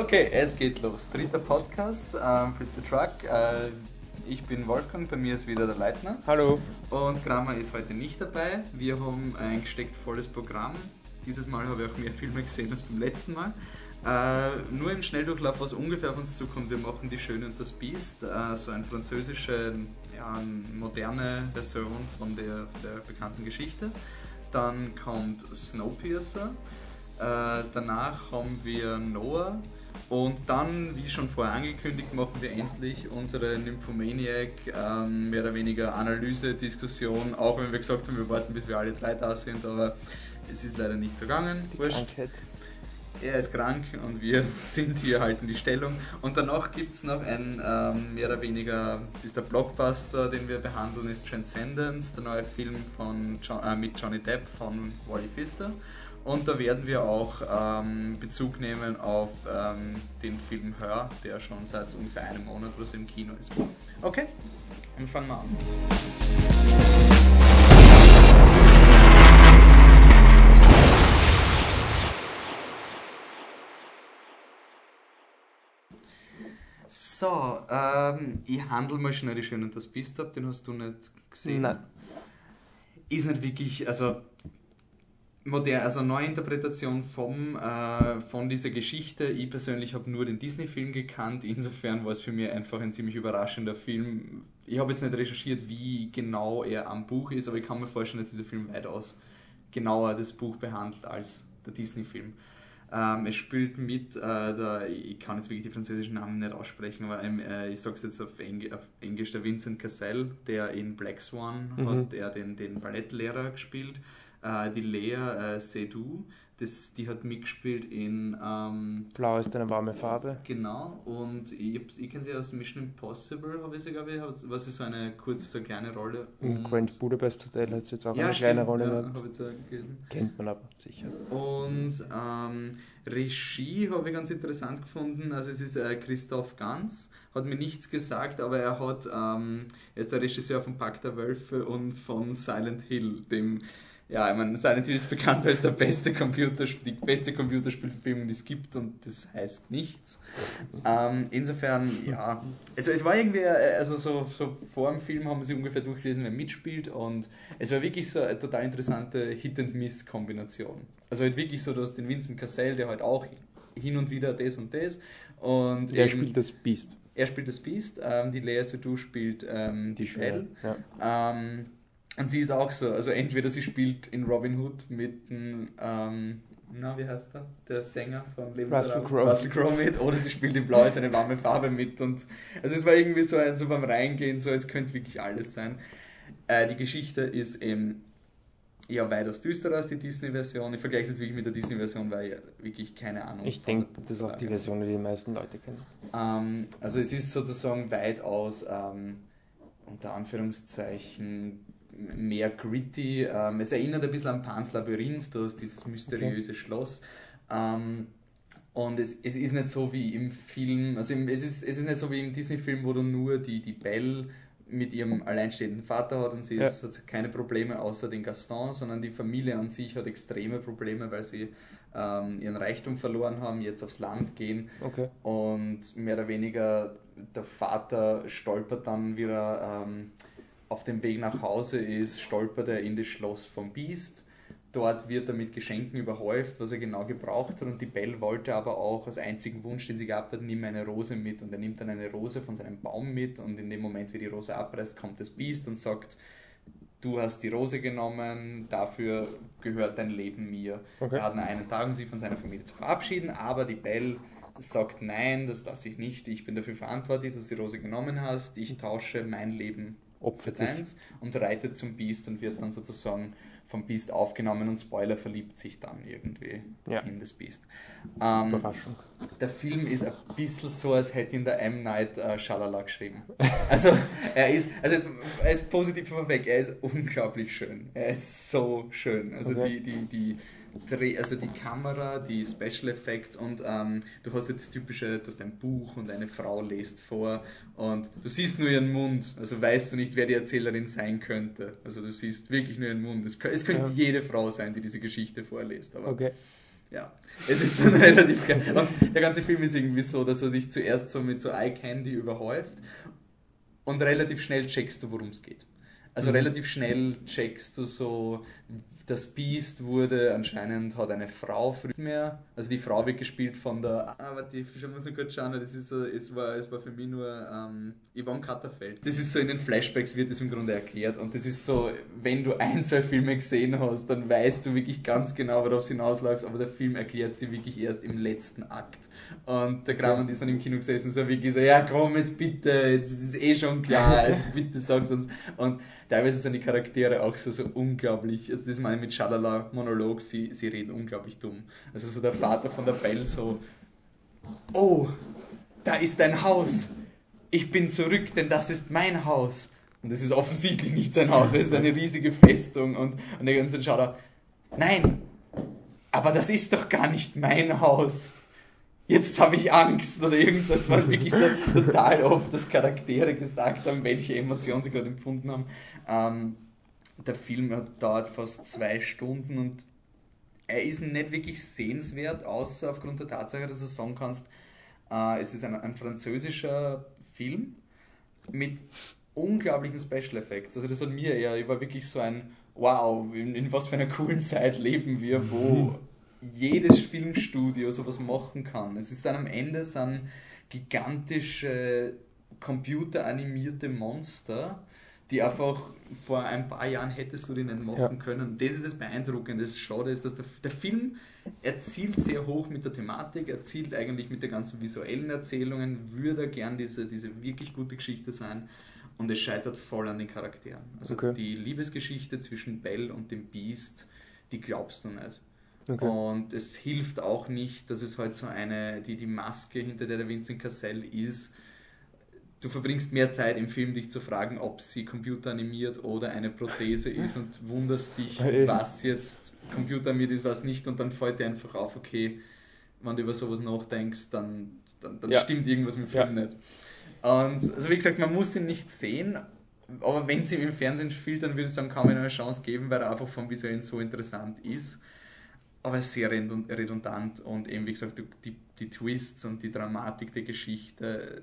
Okay, es geht los. Dritter Podcast, ähm, Flip the Truck. Äh, ich bin Wolfgang, bei mir ist wieder der Leitner. Hallo. Und Kramer ist heute nicht dabei. Wir haben ein gesteckt volles Programm. Dieses Mal habe ich auch mehr Filme gesehen als beim letzten Mal. Äh, nur im Schnelldurchlauf, was ungefähr auf uns zukommt. Wir machen Die Schöne und das Biest, äh, so eine französische, ja, moderne Version von der, der bekannten Geschichte. Dann kommt Snowpiercer. Äh, danach haben wir Noah. Und dann, wie schon vorher angekündigt, machen wir endlich unsere Nymphomaniac ähm, mehr oder weniger Analyse-Diskussion, auch wenn wir gesagt haben, wir warten, bis wir alle drei da sind, aber es ist leider nicht so gegangen. Die Krankheit. Er ist krank und wir sind hier, halten die Stellung. Und danach gibt es noch ein ähm, mehr oder weniger, ist der Blockbuster, den wir behandeln, ist Transcendence, der neue Film von jo äh, mit Johnny Depp von Wally Pfister. Und da werden wir auch ähm, Bezug nehmen auf ähm, den Film Hör, der schon seit ungefähr einem Monat oder so im Kino ist. Okay, dann fangen wir an. So, ähm, ich handle mal schnell die Schöne und das Biest ab, den hast du nicht gesehen. Nein. Ist nicht wirklich, also modern, also Neuinterpretation vom, äh, von dieser Geschichte. Ich persönlich habe nur den Disney-Film gekannt, insofern war es für mich einfach ein ziemlich überraschender Film. Ich habe jetzt nicht recherchiert, wie genau er am Buch ist, aber ich kann mir vorstellen, dass dieser Film weitaus genauer das Buch behandelt als der Disney-Film. Ähm, es spielt mit, äh, der, ich kann jetzt wirklich die französischen Namen nicht aussprechen, aber ähm, äh, ich sage es jetzt auf, Eng auf, Englisch, der Vincent Cassell, der in Black Swan mhm. hat er den, den Ballettlehrer gespielt. Äh, die Lea äh, Seydoux, das, die hat mitgespielt in. Ähm, Blau ist eine warme Farbe. Genau, und ich, ich kenne sie aus Mission Impossible, habe ich sie, glaube ich, was ist so eine kurze, so eine kleine Rolle. Im Grand Budapest Hotel hat sie jetzt auch ja, eine stimmt, kleine Rolle ja, gehabt. habe ich jetzt gelesen. Kennt man aber sicher. Und ähm, Regie habe ich ganz interessant gefunden. Also es ist äh, Christoph Ganz, hat mir nichts gesagt, aber er hat, ähm, er ist der Regisseur von Pakt der Wölfe und von Silent Hill, dem ja, ich meine, Silent Hill ist bekannt als der beste Computerspiel, die beste Computerspielfilm, die es gibt und das heißt nichts. Ähm, insofern, ja, also es war irgendwie, äh, also so, so vor dem Film haben sie ungefähr durchgelesen, wer mitspielt und es war wirklich so eine total interessante Hit-and-Miss-Kombination. Also halt wirklich so, du hast den Vincent Cassell, der halt auch hin und wieder das und das und Er spielt das Biest. er spielt das Beast, ähm, die Lea Seydoux spielt ähm, die Shell. Ja. Ähm, und sie ist auch so, also entweder sie spielt in Robin Hood mit dem, ähm, na wie heißt der, der Sänger von Russell Crowe. Russell Crowe mit, oder sie spielt in Blau ist eine warme Farbe mit und also es war irgendwie so ein, so beim Reingehen, so es könnte wirklich alles sein. Äh, die Geschichte ist eben ja weitaus düsterer als die Disney-Version. Ich vergleiche es jetzt wirklich mit der Disney-Version, weil ich wirklich keine Ahnung Ich denke, das ist auch die Version, die die meisten Leute kennen. ähm, also es ist sozusagen weitaus ähm, unter Anführungszeichen mehr gritty. Ähm, es erinnert ein bisschen an Pans Labyrinth, du hast dieses mysteriöse Schloss. Ähm, und es, es ist nicht so wie im Film, also im, es, ist, es ist nicht so wie im Disney-Film, wo du nur die, die Belle mit ihrem alleinstehenden Vater hat und sie Ja. ist, hat keine Probleme außer den Gaston, sondern die Familie an sich hat extreme Probleme, weil sie ähm, ihren Reichtum verloren haben, jetzt aufs Land gehen Okay. und mehr oder weniger der Vater stolpert dann wieder ähm, auf dem Weg nach Hause ist, stolpert er in das Schloss vom Biest. Dort wird er mit Geschenken überhäuft, was er genau gebraucht hat. Und die Belle wollte aber auch als einzigen Wunsch, den sie gehabt hat, nimm eine Rose mit. Und er nimmt dann eine Rose von seinem Baum mit. Und in dem Moment, wie die Rose abreißt, kommt das Biest und sagt, du hast die Rose genommen, dafür gehört dein Leben mir. Okay. Er hat nur einen Tag, um sich von seiner Familie zu verabschieden, aber die Belle sagt, nein, das darf ich nicht, ich bin dafür verantwortlich, dass du die Rose genommen hast, ich tausche mein Leben Opfert deins und reitet zum Biest und wird dann sozusagen vom Biest aufgenommen und Spoiler verliebt sich dann irgendwie Ja. in das Biest. Ähm, Überraschung. der Film ist ein bisschen so, als hätte ihn der M. Night äh, Shyamalan geschrieben. Also er ist, also jetzt, er ist positiv vorweg, er ist unglaublich schön. Er ist so schön. Also Okay. die, die, die Dreh, also die Kamera, die Special Effects und ähm, du hast ja das typische, du hast ein Buch und eine Frau lest vor und du siehst nur ihren Mund, also weißt du nicht, wer die Erzählerin sein könnte. Also du siehst wirklich nur ihren Mund. Es, es könnte Ja. jede Frau sein, die diese Geschichte vorliest, aber Okay. Ja, es ist dann relativ geil. Und der ganze Film ist irgendwie so, dass er dich zuerst so mit so Eye Candy überhäuft und relativ schnell checkst du, worum es geht. Also Mhm. relativ schnell checkst du so, das Beast wurde anscheinend, hat eine Frau früher mehr, also die Frau wird gespielt von der, ah, warte, ich muss nur kurz schauen, das ist, so- es, war, es war für mich nur ähm, Yvonne Katterfeld. Das ist so in den Flashbacks wird das im Grunde erklärt und das ist so, wenn du ein, zwei Filme gesehen hast, dann weißt du wirklich ganz genau, worauf es hinausläuft, aber der Film erklärt es dir wirklich erst im letzten Akt. Und der Kram ist dann im Kino gesessen, so wirklich so, ja komm, jetzt bitte, jetzt ist es eh schon klar, also bitte sag's uns. Und teilweise sind die Charaktere auch so, so unglaublich, also das meine ich mit Schalala Monolog, sie, sie reden unglaublich dumm. Also so der Vater von der Belle so, oh, da ist ein Haus, ich bin zurück, denn das ist mein Haus. Und das ist offensichtlich nicht sein Haus, weil es ist eine riesige Festung und, und dann schaut er, nein, aber das ist doch gar nicht mein Haus jetzt habe ich Angst oder irgendwas. Es war wirklich so total oft, dass Charaktere gesagt haben, welche Emotionen sie gerade empfunden haben. Ähm, der Film dauert fast zwei Stunden und er ist nicht wirklich sehenswert, außer aufgrund der Tatsache, dass du sagen kannst, äh, es ist ein, ein französischer Film mit unglaublichen Special Effects. Also das hat mir eher, ich war wirklich so ein, wow, in, in was für einer coolen Zeit leben wir, wo jedes Filmstudio sowas machen kann. Es ist dann am Ende sind gigantische computeranimierte Monster, die einfach vor ein paar Jahren hättest du die nicht machen Ja. können. Das ist das Beeindruckende. Das Schade ist, dass der, der Film erzielt sehr hoch mit der Thematik, erzielt eigentlich mit den ganzen visuellen Erzählungen, würde gern diese, diese wirklich gute Geschichte sein. Und es scheitert voll an den Charakteren. Also Okay. die Liebesgeschichte zwischen Belle und dem Beast, die glaubst du nicht. Okay. Und es hilft auch nicht, dass es halt so eine, die, die Maske, hinter der der Vincent Cassell ist. Du verbringst mehr Zeit im Film, dich zu fragen, ob sie computeranimiert oder eine Prothese ist und wunderst dich, was jetzt computeranimiert ist, was nicht. Und dann fällt dir einfach auf, okay, wenn du über sowas nachdenkst, dann, dann, dann Ja. stimmt irgendwas mit dem Film nicht. Und also wie gesagt, man muss ihn nicht sehen, aber wenn sie im Fernsehen spielt, dann würde ich sagen, kann man ihm eine Chance geben, weil er einfach vom Visuellen so interessant ist. Aber er sehr redund- redundant und eben, wie gesagt, die, die Twists und die Dramatik der Geschichte.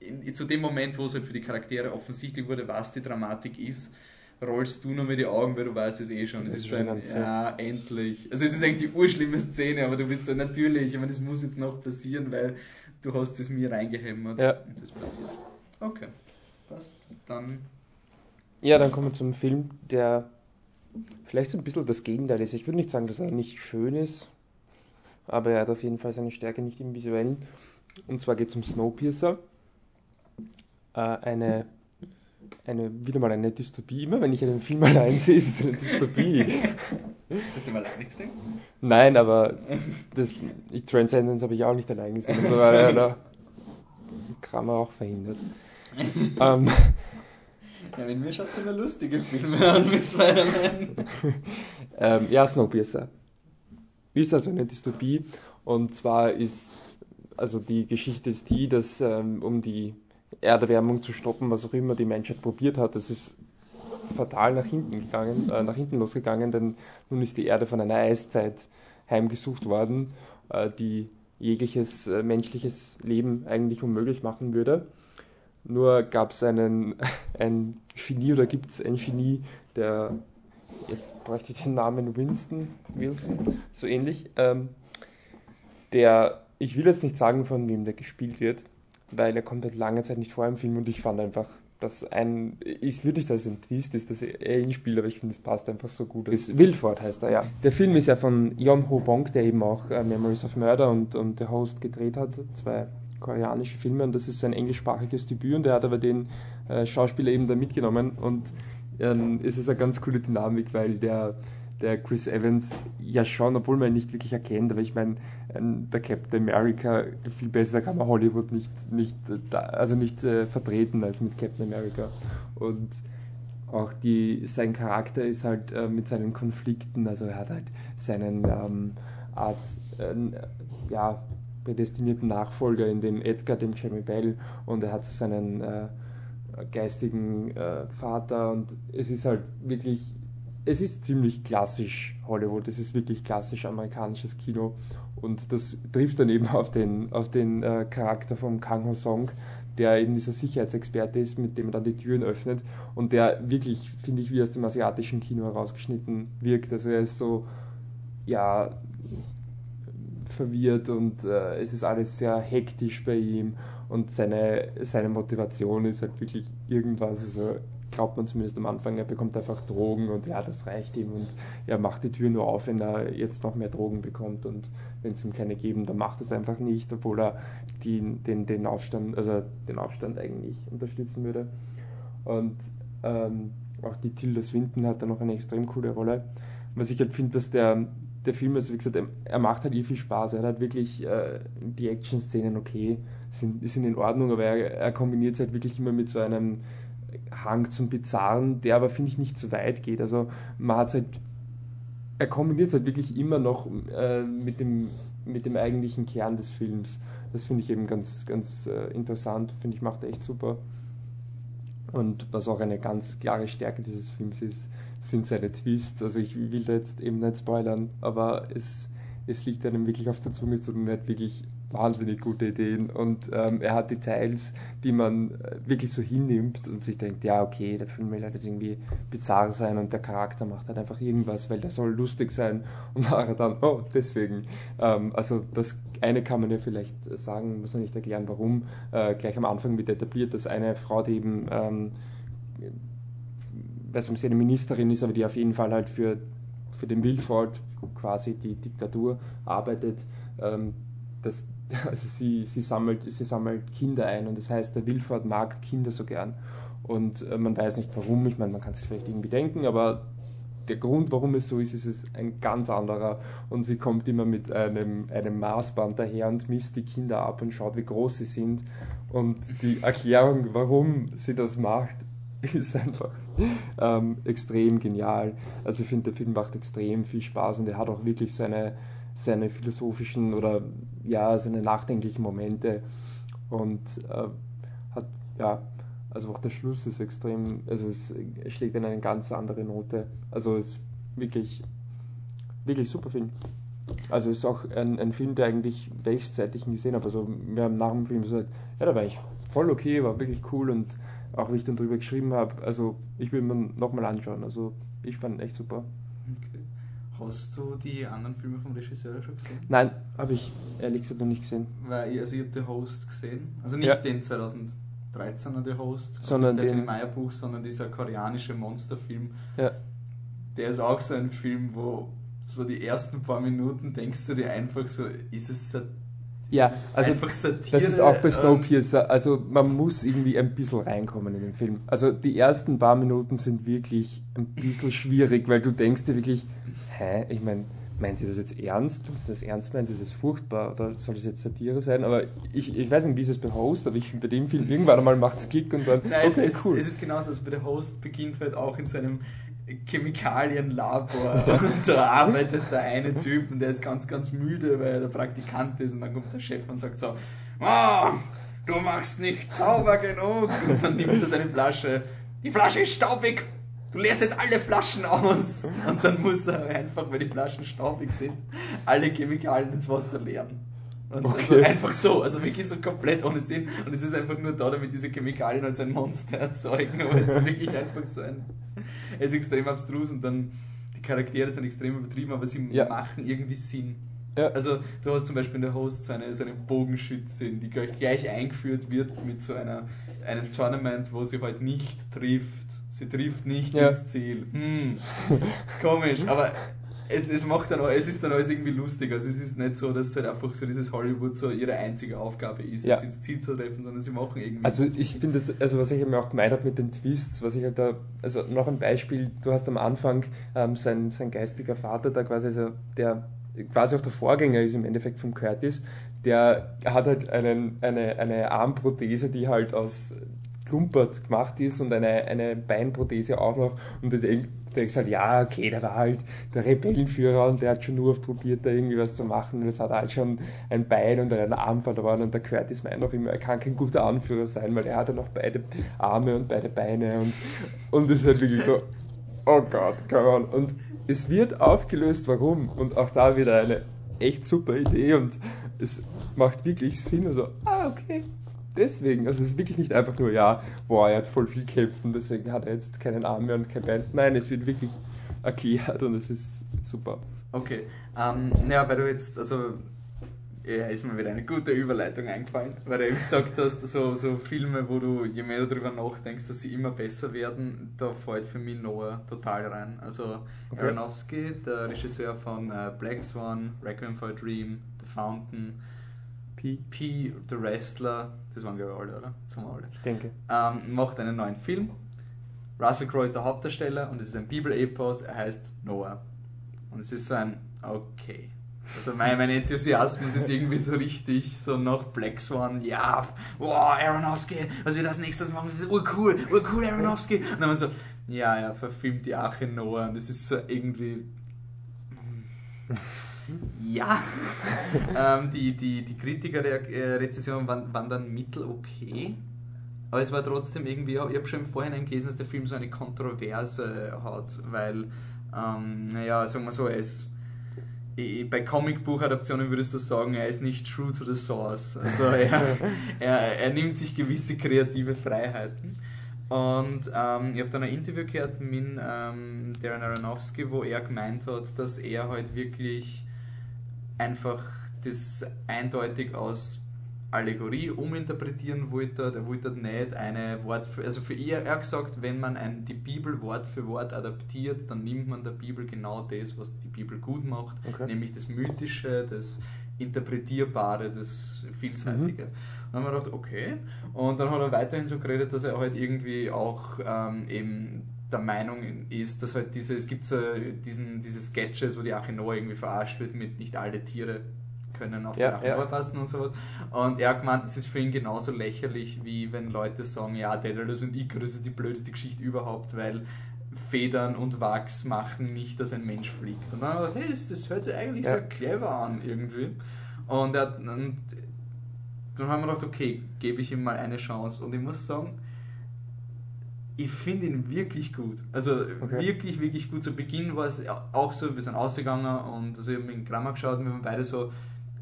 In, zu dem Moment, wo es halt für die Charaktere offensichtlich wurde, was die Dramatik ist, rollst du nur mit die Augen, weil du weißt es eh schon. Es Das ist ist schon ein, ja, endlich. Also es ist eigentlich die urschlimme Szene, aber du bist so natürlich, ich meine, das muss jetzt noch passieren, weil du hast es mir reingehämmert Ja. und das passiert. Okay, passt. Dann Ja, dann kommen wir zum Film, der vielleicht so ein bisschen das Gegenteil ist. Ich würde nicht sagen, dass er nicht schön ist, aber er hat auf jeden Fall seine Stärke nicht im Visuellen. Und zwar geht es um Snowpiercer. Äh, eine, eine, wieder mal eine Dystopie. Immer wenn ich einen Film allein sehe, ist es eine Dystopie. hast du mal alleine gesehen? Nein, aber das, ich, Transcendence habe ich auch nicht allein gesehen. Das war ja da Kramer auch verhindert. ähm, Ja, mit mir schaust du immer lustige Filme an mit Spider-Man. Ähm, ja, Snowpiercer. Ist also eine Dystopie. Und zwar ist, also die Geschichte ist die, dass ähm, um die Erderwärmung zu stoppen, was auch immer die Menschheit probiert hat, das ist fatal nach hinten gegangen, äh, nach hinten losgegangen, denn nun ist die Erde von einer Eiszeit heimgesucht worden, äh, die jegliches äh, menschliches Leben eigentlich unmöglich machen würde. Nur gab es einen ein Genie oder gibt es ein Genie, der jetzt bräuchte ich den Namen Winston, Wilson, so ähnlich, ähm, der, ich will jetzt nicht sagen, von wem der gespielt wird, weil er kommt halt lange Zeit nicht vor im Film und ich fand einfach, dass ein, ich würde nicht als ein Twist ist, dass er ihn spielt, aber ich finde, es passt einfach so gut. Es, Wilford heißt er, ja. Der Film ist ja von Yon Ho Bong, der eben auch äh, Memories of Murder und, und The Host gedreht hat, zwei koreanische Filme und das ist sein englischsprachiges Debüt und er hat aber den äh, Schauspieler eben da mitgenommen und ähm, es ist eine ganz coole Dynamik, weil der, der Chris Evans ja schon, obwohl man ihn nicht wirklich erkennt, aber ich meine, ähm, der Captain America, viel besser kann man Hollywood nicht, nicht, äh, also nicht äh, vertreten als mit Captain America. Und auch die, sein Charakter ist halt äh, mit seinen Konflikten, also er hat halt seinen ähm, Art, äh, ja, prädestinierten Nachfolger in dem Edgar, dem Jamie Bell, und er hat so seinen äh, geistigen äh, Vater und es ist halt wirklich es ist ziemlich klassisch Hollywood, es ist wirklich klassisch amerikanisches Kino und das trifft dann eben auf den, auf den äh, Charakter von Kang Ho Song, der eben dieser Sicherheitsexperte ist, mit dem er dann die Türen öffnet und der wirklich, finde ich, wie aus dem asiatischen Kino herausgeschnitten wirkt. Also er ist so, ja, verwirrt und äh, es ist alles sehr hektisch bei ihm und seine, seine Motivation ist halt wirklich irgendwas. Also glaubt man zumindest am Anfang, er bekommt einfach Drogen und ja, das reicht ihm und er macht die Tür nur auf, wenn er jetzt noch mehr Drogen bekommt und wenn es ihm keine geben, dann macht er es einfach nicht, obwohl er die, den, den Aufstand, also den Aufstand eigentlich unterstützen würde. Und ähm, auch die Tilda Swinton hat da noch eine extrem coole Rolle. Was ich halt finde, dass der, der Film, also wie gesagt, er macht halt eh viel Spaß. Er hat wirklich äh, die Action-Szenen okay, sind, sind in Ordnung, aber er, er kombiniert es halt wirklich immer mit so einem Hang zum Bizarren, der aber, finde ich, nicht zu weit geht. Also man hat halt, er kombiniert es halt wirklich immer noch äh, mit, dem, mit dem eigentlichen Kern des Films. Das finde ich eben ganz, ganz äh, interessant, finde ich, macht echt super. Und was auch eine ganz klare Stärke dieses Films ist, sind seine Twists. Also ich will da jetzt eben nicht spoilern, aber es, es liegt einem wirklich auf der Zunge, zu tun, er hat wirklich wahnsinnig gute Ideen und ähm, er hat Details, die man äh, wirklich so hinnimmt und sich denkt, ja okay, der Film will halt jetzt irgendwie bizarr sein und der Charakter macht halt einfach irgendwas, weil der soll lustig sein und nachher dann, oh, deswegen. Ähm, also das eine kann man ja vielleicht sagen, muss man nicht erklären, warum. Äh, gleich am Anfang wird etabliert, dass eine Frau, die eben, ähm, weiß nicht, ob sie eine Ministerin ist, aber die auf jeden Fall halt für, für den Wilford quasi die Diktatur arbeitet, ähm, dass also sie, sie, sammelt, sie sammelt Kinder ein und das heißt, der Wilford mag Kinder so gern. Und äh, man weiß nicht warum, ich meine, man kann es vielleicht irgendwie denken, aber der Grund, warum es so ist, ist es ein ganz anderer. Und sie kommt immer mit einem, einem Maßband daher und misst die Kinder ab und schaut, wie groß sie sind. Und die Erklärung, warum sie das macht, ist einfach ähm, extrem genial. Also ich finde, der Film macht extrem viel Spaß und er hat auch wirklich seine, seine philosophischen oder ja, seine nachdenklichen Momente und äh, hat, ja, also auch der Schluss ist extrem, also es schlägt in eine ganz andere Note. Also es ist wirklich, wirklich super Film. Also ist auch ein, ein Film, der eigentlich rechtzeitig gesehen habe. Also wir haben nach dem Film gesagt, ja, da war ich voll okay, war wirklich cool und auch wie ich dann drüber geschrieben habe, also ich will mir nochmal anschauen. Also ich fand ihn echt super. Hast du die anderen Filme vom Regisseur schon gesehen? Nein, habe ich ehrlich gesagt noch nicht gesehen. Weil ich, also ich habe The Host gesehen. Also nicht ja. den 2013er The Host, sondern den Meyer Buch, sondern dieser koreanische Monsterfilm. Ja. Der ist auch so ein Film, wo so die ersten paar Minuten denkst du dir einfach so, ist es ja, also das ist auch bei Snowpiercer. Also man muss irgendwie ein bisschen reinkommen in den Film. Also die ersten paar Minuten sind wirklich ein bisschen schwierig, weil du denkst dir wirklich, hä, ich meine, meint sie das jetzt ernst? Wenn sie das ernst meint, ist es furchtbar oder soll das jetzt Satire sein? Aber ich, ich weiß nicht, wie ist es bei Host, aber ich finde bei dem Film irgendwann einmal macht es Kick und dann, Nein, okay, es, cool. Es ist genauso, also bei der Host beginnt halt auch in seinem Chemikalienlabor und da arbeitet der eine Typ und der ist ganz, ganz müde, weil er der Praktikant ist und dann kommt der Chef und sagt so, oh, du machst nicht sauber genug. Und dann nimmt er seine Flasche, die Flasche ist staubig, du leerst jetzt alle Flaschen aus. Und dann muss er einfach, weil die Flaschen staubig sind, alle Chemikalien ins Wasser leeren. Und okay. also einfach so, also wirklich so komplett ohne Sinn. Und es ist einfach nur da, damit diese Chemikalien als ein Monster erzeugen. Aber es ist wirklich einfach so ein. Es ist extrem abstrus und dann die Charaktere sind extrem übertrieben, aber sie ja. machen irgendwie Sinn. Ja. Also du hast zum Beispiel in der Host so eine, so eine Bogenschützin, die gleich, gleich eingeführt wird mit so einer, einem Tournament, wo sie halt nicht trifft. Sie trifft nicht ja. ins Ziel. Hm. Komisch, aber es, es macht dann auch, es ist dann alles irgendwie lustig. Also es ist nicht so, dass halt einfach so dieses Hollywood so ihre einzige Aufgabe ist, ja. jetzt ins Ziel zu treffen, sondern sie machen irgendwie. Also ich finde das, also was ich mir auch gemeint habe mit den Twists, was ich halt da, also noch ein Beispiel, du hast am Anfang ähm, sein, sein geistiger Vater da quasi, also der quasi auch der Vorgänger ist im Endeffekt von Curtis, der hat halt einen, eine, eine Armprothese, die halt aus Klumpert gemacht ist und eine, eine Beinprothese auch noch und du denkst, denkst halt, ja, okay, der war halt der Rebellenführer und der hat schon nur probiert, da irgendwie was zu machen und jetzt hat er halt schon ein Bein und einen Arm verloren und der Curtis meint auch immer, er kann kein guter Anführer sein, weil er hat ja noch beide Arme und beide Beine und, und ist halt wirklich so, oh Gott, come on. Und es wird aufgelöst, warum. Und auch da wieder eine echt super Idee und es macht wirklich Sinn. Also, ah, okay, deswegen. Also es ist wirklich nicht einfach nur, ja, boah, er hat voll viel kämpfen, deswegen hat er jetzt keinen Arm mehr und kein Bein. Nein, es wird wirklich erklärt und es ist super. Okay, ähm, ja, weil du jetzt, also ja, ist mir wieder eine gute Überleitung eingefallen, weil du eben gesagt hast, so, so Filme, wo du, je mehr du darüber nachdenkst, dass sie immer besser werden, da fällt für mich Noah total rein. Also okay. Aronofsky, der Regisseur von äh, Black Swan, Requiem for a Dream, The Fountain, P. P, The Wrestler, das waren glaube ich alle, oder? Zum alle. Ich denke. Ähm, macht einen neuen Film. Russell Crowe ist der Hauptdarsteller und es ist ein Bibel-Epos, er heißt Noah. Und es ist so ein, okay. Also mein, mein Enthusiasmus ist irgendwie so richtig so nach Black Swan, ja, wow, Aronofsky, was wir das nächstes machen, das ist urcool, urcool Aronofsky. Und dann so, ja, er verfilmt die Arche Noah und das ist so irgendwie... Ja, ähm, die, die, die Kritiker-Rezessionen waren, waren dann mittel okay. Aber es war trotzdem irgendwie, ich habe schon im Vorhinein gelesen, dass der Film so eine Kontroverse hat, weil, ähm, naja, sagen wir so, ist bei Comicbuchadaptionen würdest du sagen, er ist nicht true to the source. Also er, er, er nimmt sich gewisse kreative Freiheiten. Und ähm, ich habe dann ein Interview gehört mit ähm, Darren Aronofsky, wo er gemeint hat, dass er halt wirklich einfach das eindeutig aus Allegorie uminterpretieren wollte. Er wollte nicht eine Wort für, also für ihr, er hat gesagt, wenn man ein, die Bibel Wort für Wort adaptiert, dann nimmt man der Bibel genau das, was die Bibel gut macht, okay. nämlich das Mythische, das Interpretierbare, das Vielseitige. Mhm. Und dann haben wir gedacht, okay. Und dann hat er weiterhin so geredet, dass er halt irgendwie auch ähm, eben der Meinung ist, dass halt diese, es gibt so diesen, diese Sketches, wo die Arche Noah irgendwie verarscht wird mit nicht alle Tiere können auf ja, die Arche ja. passen und sowas. Und er hat gemeint, es ist für ihn genauso lächerlich, wie wenn Leute sagen, ja, Daedalus und Icarus ist die blödeste Geschichte überhaupt, weil Federn und Wachs machen nicht, dass ein Mensch fliegt. Und dann hat er gesagt, hey, das, das hört sich eigentlich ja. sehr clever an irgendwie. Und, er, und dann haben wir gedacht, okay, gebe ich ihm mal eine Chance. Und ich muss sagen, ich finde ihn wirklich gut. Also okay. wirklich, wirklich gut. Zu Beginn war es auch so, wir sind ausgegangen und also ich habe mit Grammar geschaut und wir waren beide so,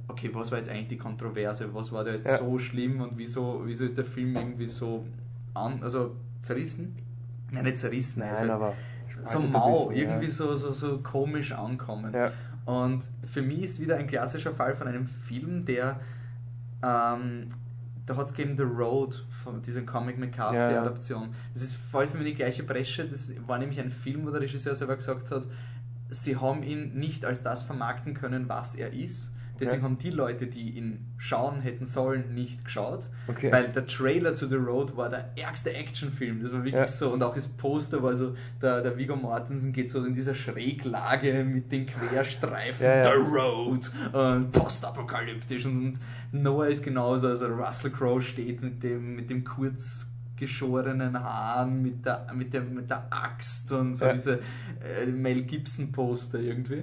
okay, was war jetzt eigentlich die Kontroverse? Was war da jetzt ja. so schlimm und wieso, wieso ist der Film irgendwie so an, also zerrissen? Nein, nicht zerrissen, Nein, halt aber so mau, bisschen, irgendwie ja. so, so, so komisch ankommen. Ja. Und für mich ist wieder ein klassischer Fall von einem Film, der ähm, da hat es gegeben The Road, von dieser Comic McCarthy-Adaption. Ja. Das ist voll für mich die gleiche Bresche. Das war nämlich ein Film, wo der Regisseur selber gesagt hat, sie haben ihn nicht als das vermarkten können, was er ist, Deswegen okay. haben die Leute, die ihn schauen hätten sollen, nicht geschaut. Okay. Weil der Trailer zu The Road war der ärgste Actionfilm. Das war wirklich ja. so. Und auch das Poster war so, der, der Viggo Mortensen geht so in dieser Schräglage mit den Querstreifen. Ja, ja. The Road. Und postapokalyptisch. Und, und Noah ist genauso. Also Russell Crowe steht mit dem, mit dem kurz geschorenen Haaren, mit der, mit der, mit der Axt und so diese äh, Mel Gibson Poster irgendwie.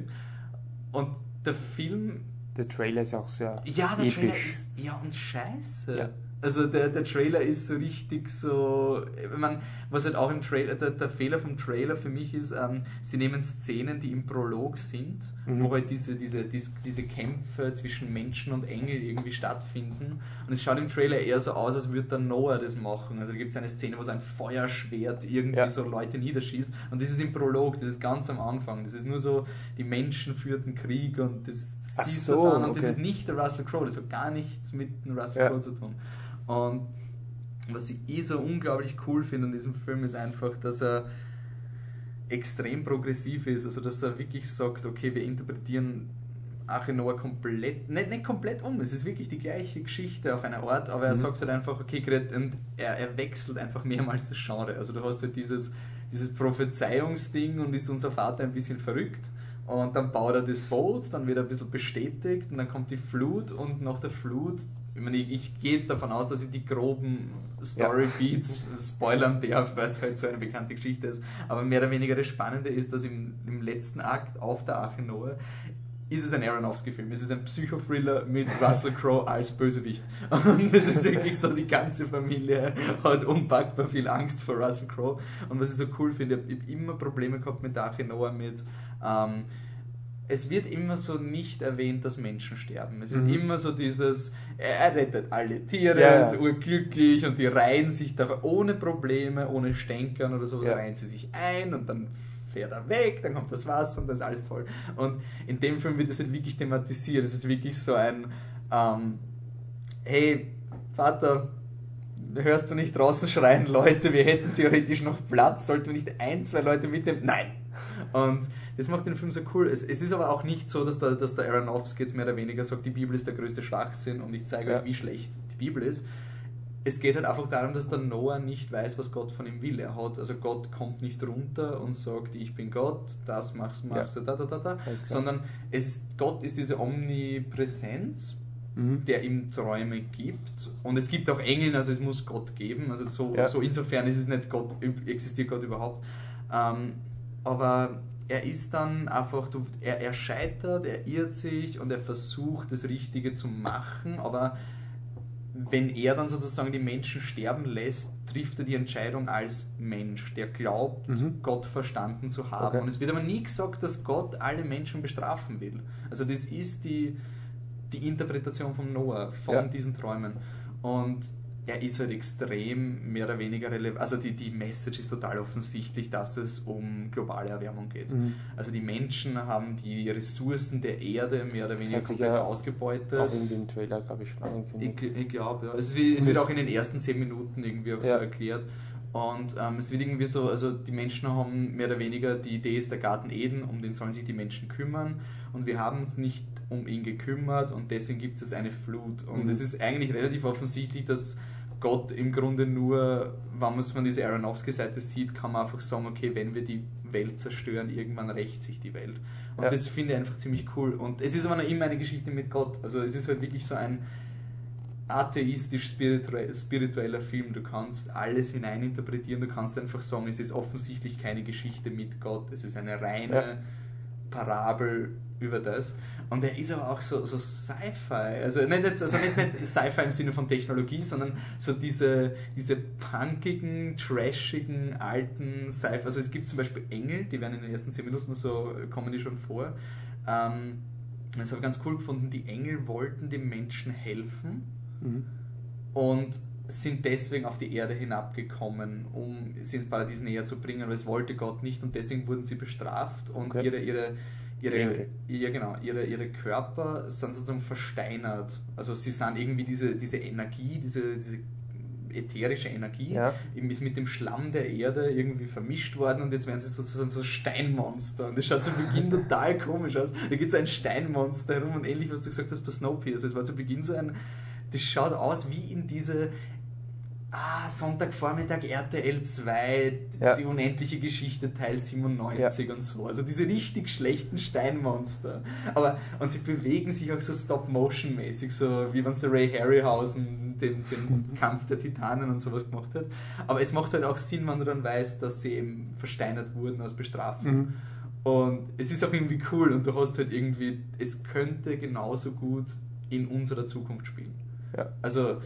Und der Film der Trailer ist auch sehr Ja, der episch. Trailer ist ja und scheiße. Ja. Also der, der Trailer ist so richtig so, ich meine, was halt auch im Trailer, der, der Fehler vom Trailer für mich ist, ähm, sie nehmen Szenen, die im Prolog sind, mhm. wo halt diese, diese, diese, diese Kämpfe zwischen Menschen und Engel irgendwie stattfinden und es schaut im Trailer eher so aus, als würde der Noah das machen. Also da gibt es eine Szene, wo so ein Feuerschwert irgendwie ja. so Leute niederschießt und das ist im Prolog, das ist ganz am Anfang, das ist nur so, die Menschen führten Krieg und das, das siehst so, du dann und okay. das ist nicht der Russell Crowe, das hat gar nichts mit dem Russell ja. Crowe zu tun. Und was ich eh so unglaublich cool finde an diesem Film ist einfach, dass er extrem progressiv ist. Also, dass er wirklich sagt, okay, wir interpretieren Arche Noah komplett, nicht, nicht komplett um, es ist wirklich die gleiche Geschichte auf einer Art, aber er mhm. sagt halt einfach, okay, und er, er wechselt einfach mehrmals das Genre. Also, du hast halt dieses, dieses Prophezeiungsding und ist unser Vater ein bisschen verrückt. Und dann baut er das Boot, dann wird er ein bisschen bestätigt und dann kommt die Flut und nach der Flut ich, meine, ich, ich gehe jetzt davon aus, dass ich die groben Story-Beats ja. spoilern darf, weil es halt so eine bekannte Geschichte ist. Aber mehr oder weniger das Spannende ist, dass im, im letzten Akt auf der Arche Noah ist es ein Aronofsky-Film. Es ist ein Psychothriller mit Russell Crowe als Bösewicht. Und es ist wirklich so, die ganze Familie hat unpackbar viel Angst vor Russell Crowe. Und was ich so cool finde, ich habe immer Probleme gehabt mit Arche Noah mit. Ähm, es wird immer so nicht erwähnt, dass Menschen sterben. Es ist mhm. immer so dieses, er rettet alle Tiere, ja, ist urglücklich und die reihen sich da ohne Probleme, ohne Stänkern oder so, ja. reihen sie sich ein und dann fährt er weg, dann kommt das Wasser und das ist alles toll. Und in dem Film wird das halt wirklich thematisiert. Es ist wirklich so ein, ähm, hey, Vater, hörst du nicht draußen schreien, Leute, wir hätten theoretisch noch Platz, sollten wir nicht ein, zwei Leute mitnehmen? Nein! Und das macht den Film so cool. Es, es ist aber auch nicht so, dass der, dass der Aronofsky jetzt mehr oder weniger sagt, die Bibel ist der größte Schwachsinn und ich zeige ja. euch, wie schlecht die Bibel ist. Es geht halt einfach darum, dass der Noah nicht weiß, was Gott von ihm will. Er hat, also Gott kommt nicht runter und sagt, ich bin Gott, das machst, machst ja. du, da, da, da, da, sondern es, Gott ist diese Omnipräsenz, mhm. der ihm Träume gibt. Und es gibt auch Engel, also es muss Gott geben. Also so, ja. so insofern ist es nicht Gott, existiert Gott überhaupt. Ähm, aber er ist dann einfach, er, er scheitert, er irrt sich und er versucht das Richtige zu machen, aber wenn er dann sozusagen die Menschen sterben lässt, trifft er die Entscheidung als Mensch, der glaubt, mhm. Gott verstanden zu haben. Okay. Und es wird aber nie gesagt, dass Gott alle Menschen bestrafen will. Also das ist die, die Interpretation von Noah, von ja. diesen Träumen. Und er ist halt extrem mehr oder weniger relevant. Also die, die Message ist total offensichtlich, dass es um globale Erwärmung geht. Mhm. Also die Menschen haben die Ressourcen der Erde mehr oder weniger komplett ja ausgebeutet. Auch in dem Trailer, glaube ich, schon angekündigt. Ich, ich glaube, ja. Es, es wird auch in den ersten zehn Minuten irgendwie auch ja. so erklärt. Und ähm, es wird irgendwie so, also die Menschen haben mehr oder weniger, die Idee ist der Garten Eden, um den sollen sich die Menschen kümmern. Und wir haben uns nicht um ihn gekümmert und deswegen gibt es jetzt eine Flut. Und mhm. es ist eigentlich relativ offensichtlich, dass Gott im Grunde nur, wenn man es von dieser Aronofsky-Seite sieht, kann man einfach sagen, okay, wenn wir die Welt zerstören, irgendwann rächt sich die Welt. Und ja. das finde ich einfach ziemlich cool. Und es ist aber noch immer eine Geschichte mit Gott. Also es ist halt wirklich so ein atheistisch-spiritueller Film. Du kannst alles hineininterpretieren, du kannst einfach sagen, es ist offensichtlich keine Geschichte mit Gott, es ist eine reine ja. Parabel über das. Und er ist aber auch so, so Sci-Fi. Also, nicht, also nicht, nicht Sci-Fi im Sinne von Technologie, sondern so diese, diese punkigen, trashigen, alten Sci-Fi. Also es gibt zum Beispiel Engel, die werden in den ersten 10 Minuten so, kommen die schon vor. Ähm, das habe ich ganz cool gefunden. Die Engel wollten den Menschen helfen mhm. und sind deswegen auf die Erde hinabgekommen, um sie ins Paradies näher zu bringen, aber es wollte Gott nicht und deswegen wurden sie bestraft und okay. ihre, ihre ihre, ja, genau, ihre, ihre Körper sind sozusagen versteinert. Also sie sind irgendwie diese, diese Energie, diese, diese ätherische Energie, ja. ist mit dem Schlamm der Erde irgendwie vermischt worden und jetzt werden sie sozusagen so Steinmonster. Und das schaut zu Beginn total komisch aus. Da geht so ein Steinmonster herum und ähnlich, was du gesagt hast bei Snowpiercer. Es war zu Beginn so ein, das schaut aus wie in diese ah, Sonntagvormittag RTL 2, ja. die unendliche Geschichte Teil 97 ja. und so. Also diese richtig schlechten Steinmonster. Aber, und sie bewegen sich auch so Stop-Motion-mäßig, so wie wenn es der Ray Harryhausen den, den Kampf der Titanen und sowas gemacht hat. Aber es macht halt auch Sinn, wenn du dann weißt, dass sie eben versteinert wurden aus Bestrafung. Mhm. Und es ist auch irgendwie cool und du hast halt irgendwie, es könnte genauso gut in unserer Zukunft spielen. Ja. Also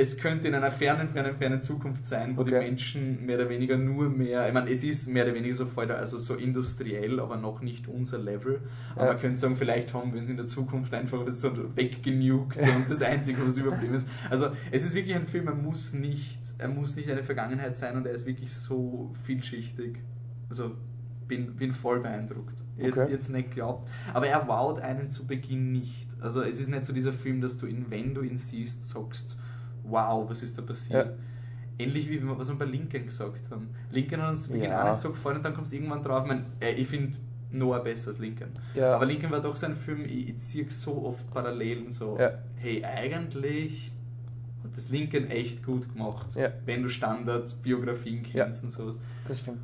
es könnte in einer fernen, fernen, fernen Zukunft sein, wo okay. die Menschen mehr oder weniger nur mehr, ich meine, es ist mehr oder weniger so voll, also so industriell, aber noch nicht unser Level. Aber ja. man könnte sagen, vielleicht haben wir uns in der Zukunft einfach so weggenugt und das Einzige, was überblieben ist. Also es ist wirklich ein Film, er muss nicht, er muss nicht eine Vergangenheit sein und er ist wirklich so vielschichtig. Also bin, bin voll beeindruckt. Ich okay. hätte jetzt nicht geglaubt. Aber er wowt einen zu Beginn nicht. Also es ist nicht so dieser Film, dass du ihn, wenn du ihn siehst, sagst, wow, was ist da passiert? Ja. Ähnlich wie wir, was wir bei Lincoln gesagt haben. Lincoln hat uns zu Beginn ja. auch nicht so gefallen und dann kommst du irgendwann drauf, ich, mein, äh, ich finde Noah besser als Lincoln. Ja. Aber Lincoln war doch so ein Film, ich, ich ziehe so oft Parallelen so, ja. hey, eigentlich hat das Lincoln echt gut gemacht, wenn du Standardbiografien kennst und sowas. Das stimmt.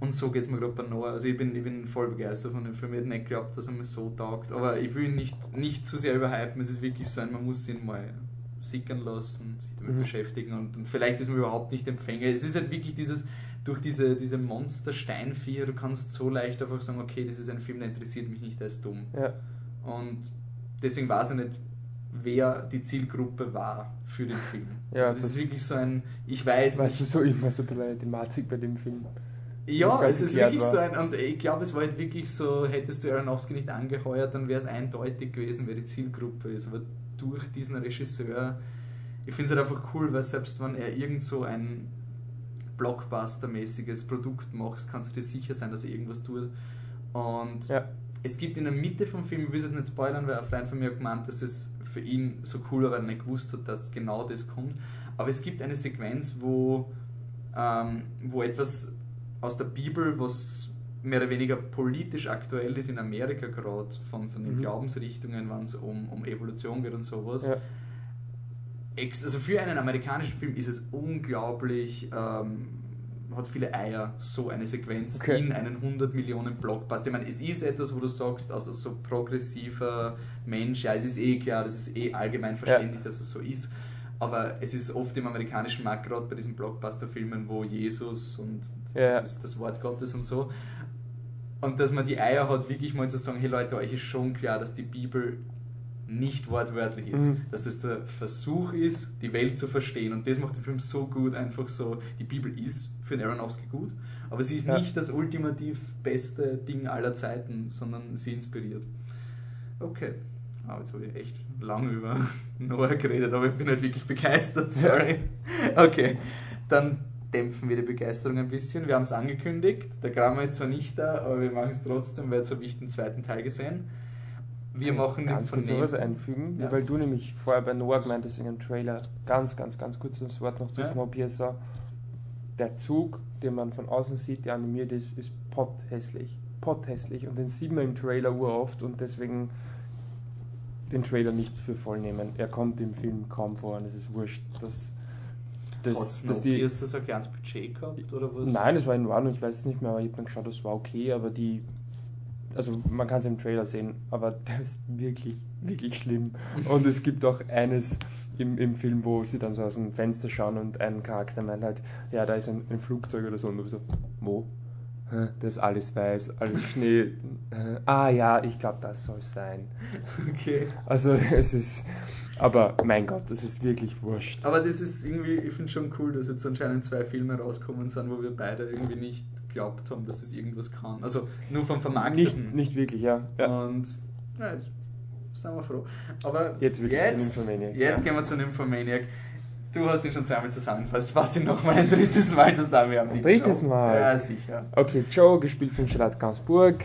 Und so geht es mir gerade bei Noah. Also ich bin, ich bin voll begeistert von dem Film. Ich hätte nicht geglaubt, dass er mir so taugt. Aber ich will ihn nicht, nicht zu sehr überhypen. Es ist wirklich so ein, man muss ihn mal sickern lassen, sich damit mhm. beschäftigen und, und, vielleicht ist man überhaupt nicht Empfänger. Es ist halt wirklich dieses, durch diese, diese Monster-Steinviecher, du kannst so leicht einfach sagen, okay, das ist ein Film, der interessiert mich nicht, der ist dumm. Ja. Und deswegen weiß ich nicht, wer die Zielgruppe war für den Film. Ja, also das, das- ist wirklich so ein, ich weiß Weißt du, nicht. so immer so ein bisschen eine Thematik bei dem Film. Ja, es ist wirklich war. so ein, und ich glaube, es war halt wirklich so, hättest du Aronofsky nicht angeheuert, dann wäre es eindeutig gewesen, wer die Zielgruppe ist. Aber durch diesen Regisseur, ich finde es halt einfach cool, weil selbst wenn er irgend so ein Blockbuster-mäßiges Produkt macht, kannst du dir sicher sein, dass er irgendwas tut. Und Ja. es gibt in der Mitte vom Film, ich will es jetzt nicht spoilern, weil ein Freund von mir hat gemeint, dass es für ihn so cool war, weil er nicht gewusst hat, dass genau das kommt. Aber es gibt eine Sequenz, wo, ähm, wo etwas aus der Bibel, was mehr oder weniger politisch aktuell ist in Amerika gerade, von, von den Mhm. Glaubensrichtungen, wenn es um, um Evolution geht und sowas. Ja. Ex also für einen amerikanischen Film ist es unglaublich, ähm, hat viele Eier, so eine Sequenz Okay. in einen 100 Millionen Blockbuster. Ich meine, es ist etwas, wo du sagst, also so progressiver Mensch, ja, es ist eh klar, das ist eh allgemein verständlich, dass es so ist. Aber es ist oft im amerikanischen Markt, gerade bei diesen Blockbuster-Filmen, wo Jesus und Ja. das das Wort Gottes und so. Und dass man die Eier hat, wirklich mal zu sagen, hey Leute, euch ist schon klar, dass die Bibel nicht wortwörtlich ist. Mhm. Dass das der Versuch ist, die Welt zu verstehen. Und das macht den Film so gut, einfach so, die Bibel ist für den Aronofsky gut, aber sie ist Ja. nicht das ultimativ beste Ding aller Zeiten, sondern sie inspiriert. Okay. Ah, jetzt habe ich echt lange über Noah geredet, aber ich bin halt wirklich begeistert, sorry. Okay, dann dämpfen wir die Begeisterung ein bisschen. Wir haben es angekündigt, der Grammar ist zwar nicht da, aber wir machen es trotzdem, weil jetzt habe ich den zweiten Teil gesehen. Wir machen ganz den kurz von noch was neben- einfügen, Ja. weil du nämlich vorher bei Noah gemeint hast in dem Trailer, ganz, ganz, ganz kurz das Wort noch zu Ja. Snowpiercer. Der Zug, den man von außen sieht, der animiert ist, ist potthässlich. Potthässlich. Und den sieht man im Trailer uroft und deswegen den Trailer nicht für voll nehmen. Er kommt im Film kaum vor und es ist wurscht, dass, dass, dass die. Snowpiercer so ein kleines Budget gehabt oder was? Nein, es war in Ordnung, ich weiß es nicht mehr, aber ich habe dann geschaut, das war okay, aber die. Also man kann es im Trailer sehen, aber der ist wirklich, wirklich schlimm. Und es gibt auch eines im, im Film, wo sie dann so aus dem Fenster schauen und ein Charakter meint halt, ja, da ist ein, ein Flugzeug oder so. Und du so, wo? Das ist alles weiß, alles Schnee. Ah ja, ich glaube, das soll sein. Okay. Also es ist, aber mein Gott, es ist wirklich wurscht. Aber das ist irgendwie, ich finde schon cool, dass jetzt anscheinend zwei Filme rauskommen sind, wo wir beide irgendwie nicht geglaubt haben, dass das irgendwas kann. Also nur vom Nicht, Vermarkteten. nicht wirklich, ja. ja. Und ja, jetzt sind wir froh. Aber Jetzt jetzt, Jetzt ja. gehen wir zu Nymphomaniac. Du hast ihn schon zweimal zusammengefasst. Fass ihn noch mal ein drittes Mal zusammen. Wir haben Ein drittes Show. Mal? Ja, sicher. Okay, Joe, gespielt von Charlotte Gainsbourg,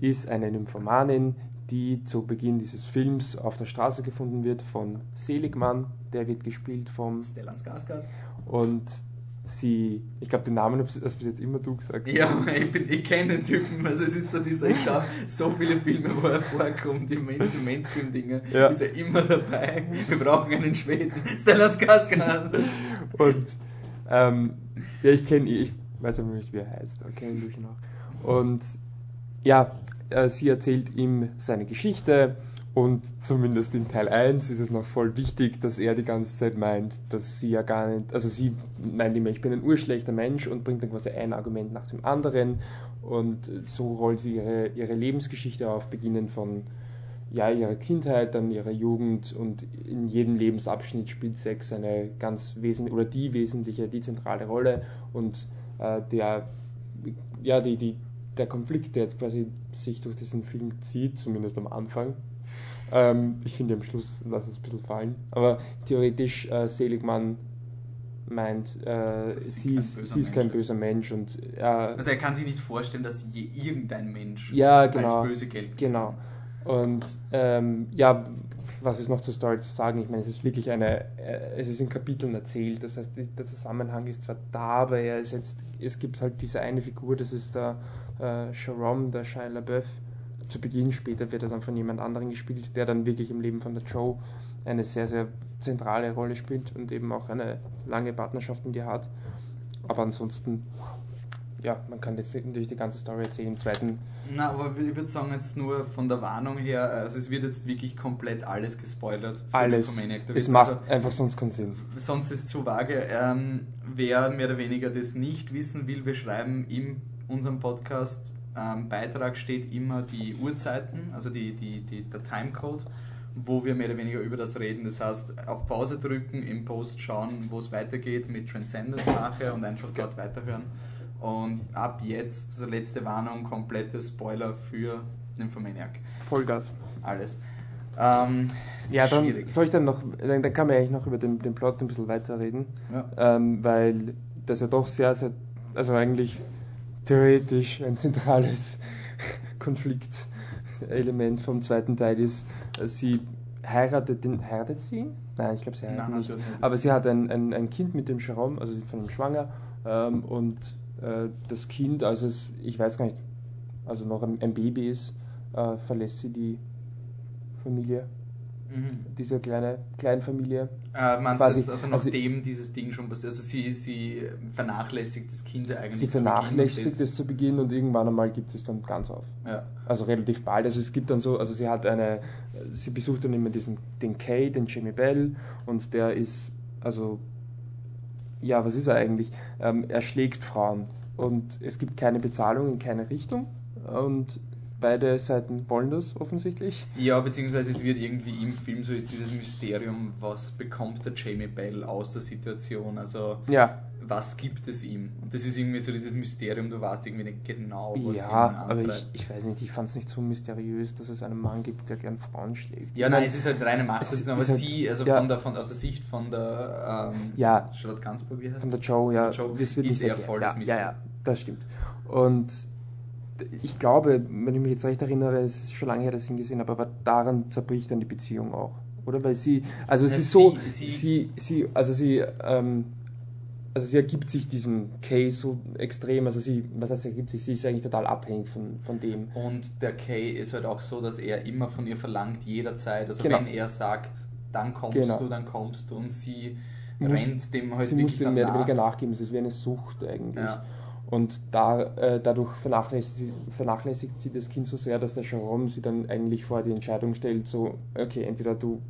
ist eine Nymphomanin, die zu Beginn dieses Films auf der Straße gefunden wird von Seligmann, der wird gespielt vom Stellan Skarsgård. und sie, ich glaube den Namen hast bis jetzt immer du gesagt. Ja, ich, bin- ich kenne den Typen. Also es ist so dieser, ich schaue so viele Filme, wo er vorkommt, die Main- diese Mainstream-Dinge. Ja. Ist er immer dabei. Wir brauchen einen Schweden. Stellan Skarsgård. Und ähm, ja, ich kenne ihn, ich weiß aber nicht, wie er heißt, aber kenne ihn noch. Und ja, äh, sie erzählt ihm seine Geschichte und zumindest in Teil 1 ist es noch voll wichtig, dass er die ganze Zeit meint, dass sie ja gar nicht, also sie meint immer, ich bin ein urschlechter Mensch und bringt dann quasi ein Argument nach dem anderen und so rollt sie ihre, ihre Lebensgeschichte auf, beginnend von ja, ihrer Kindheit, dann ihrer Jugend und in jedem Lebensabschnitt spielt Sex eine ganz wesentliche oder die wesentliche, die zentrale Rolle und äh, der, ja, die, die, der Konflikt, der jetzt quasi sich durch diesen Film zieht, zumindest am Anfang. Ähm, ich finde am Schluss lass es ein bisschen fallen, aber theoretisch äh, Seligmann meint, äh, sie, ist, böser sie ist kein böser Mensch und äh, Also er kann sich nicht vorstellen, dass je irgendein Mensch Ja, genau. als böse gilt. Genau. Und ähm, ja, was ist noch zur Story zu sagen? Ich meine, es ist wirklich eine, äh, es ist in Kapiteln erzählt, das heißt, der Zusammenhang ist zwar da, aber er ist jetzt, es gibt halt diese eine Figur, das ist der äh, Sharon, der Shia LaBeouf. Zu Beginn, später wird er dann von jemand anderem gespielt, der dann wirklich im Leben von der Joe eine sehr, sehr zentrale Rolle spielt und eben auch eine lange Partnerschaft mit ihr hat. Aber ansonsten, ja, man kann jetzt natürlich die ganze Story erzählen. Im zweiten Na, aber ich würde sagen, jetzt nur von der Warnung her, also es wird jetzt wirklich komplett alles gespoilert. für alles. Es macht also- einfach sonst keinen Sinn. sonst ist es zu vage. Ähm, wer mehr oder weniger das nicht wissen will, wir schreiben in unserem Podcast ähm, Beitrag steht immer die Uhrzeiten, also die, die, die, der Timecode, wo wir mehr oder weniger über das reden. Das heißt, auf Pause drücken, im Post schauen, wo es weitergeht mit Transcendence nachher und einfach dort weiterhören. Und ab jetzt, also letzte Warnung, komplette Spoiler für Nymphomaniac. Vollgas. Alles. Ähm, Ja, dann schwierig. soll ich dann noch, dann, dann kann man eigentlich noch über den, den Plot ein bisschen weiterreden, Ja. ähm, weil das ja doch sehr, sehr, also eigentlich theoretisch ein zentrales Konfliktelement vom zweiten Teil ist. Sie heiratet den, heiratet sie ihn? Nein, ich glaube, sie heiratet Nein, nicht. Aber sie hat ein, ein, ein Kind mit dem Jerome, also von ihm schwanger, ähm, und äh, das Kind, als es, ich weiß gar nicht, also noch ein, ein Baby ist, äh, verlässt sie die Familie, Mhm. diese kleine Kleinfamilie. Äh, meinst Quasi- also also- nachdem dieses Ding schon passiert, also sie, sie vernachlässigt das Kind eigentlich Sie vernachlässigt es zu Beginn und irgendwann einmal gibt es dann ganz auf. Ja. Also relativ bald. Also es gibt dann so, also sie hat eine, sie besucht dann immer diesen, den Kay, den Jimmy Bell und der ist, also, ja, was ist er eigentlich? Ähm, er schlägt Frauen und es gibt keine Bezahlung in keine Richtung und beide Seiten wollen das offensichtlich. Ja, beziehungsweise es wird irgendwie im Film so ist dieses Mysterium, was bekommt der Jamie Bell aus der Situation, also Ja, was gibt es ihm? Und das ist irgendwie so dieses Mysterium, du weißt irgendwie nicht genau, was ja, aber ich, ich weiß nicht, ich fand es nicht so mysteriös, dass es einen Mann gibt, der gern Frauen schlägt. Ja, Ich nein, mein, es ist halt reine Macht, aber halt- sie, also ja. von der, von, aus der Sicht von der ähm, Ja. Charlotte Gansburg, wie heißt Von der? Joe, ja. Joe das wird ist er erklärt. voll ja, das ja, Mysterium. ja, das stimmt. Und ich glaube, wenn ich mich jetzt recht erinnere, es ist schon lange her, dass ich ihn gesehen habe, aber daran zerbricht dann die Beziehung auch. Oder? Weil sie, also es Ja, ist so, sie- sie, also sie, ähm, also sie ergibt sich diesem Case so extrem, also sie, was heißt, sie ergibt sich, sie ist eigentlich total abhängig von, von dem. Und der Kay ist halt auch so, dass er immer von ihr verlangt, jederzeit. Also Genau. wenn er sagt, dann kommst Genau. du, dann kommst du. Und sie Muss- rennt dem halt sie muss wirklich dem dann mehr oder weniger nachgeben, es ist wie eine Sucht eigentlich. Ja. Und da, äh, dadurch vernachlässigt sie, vernachlässigt sie das Kind so sehr, dass der Jerome sie dann eigentlich vor die Entscheidung stellt, so, okay, entweder du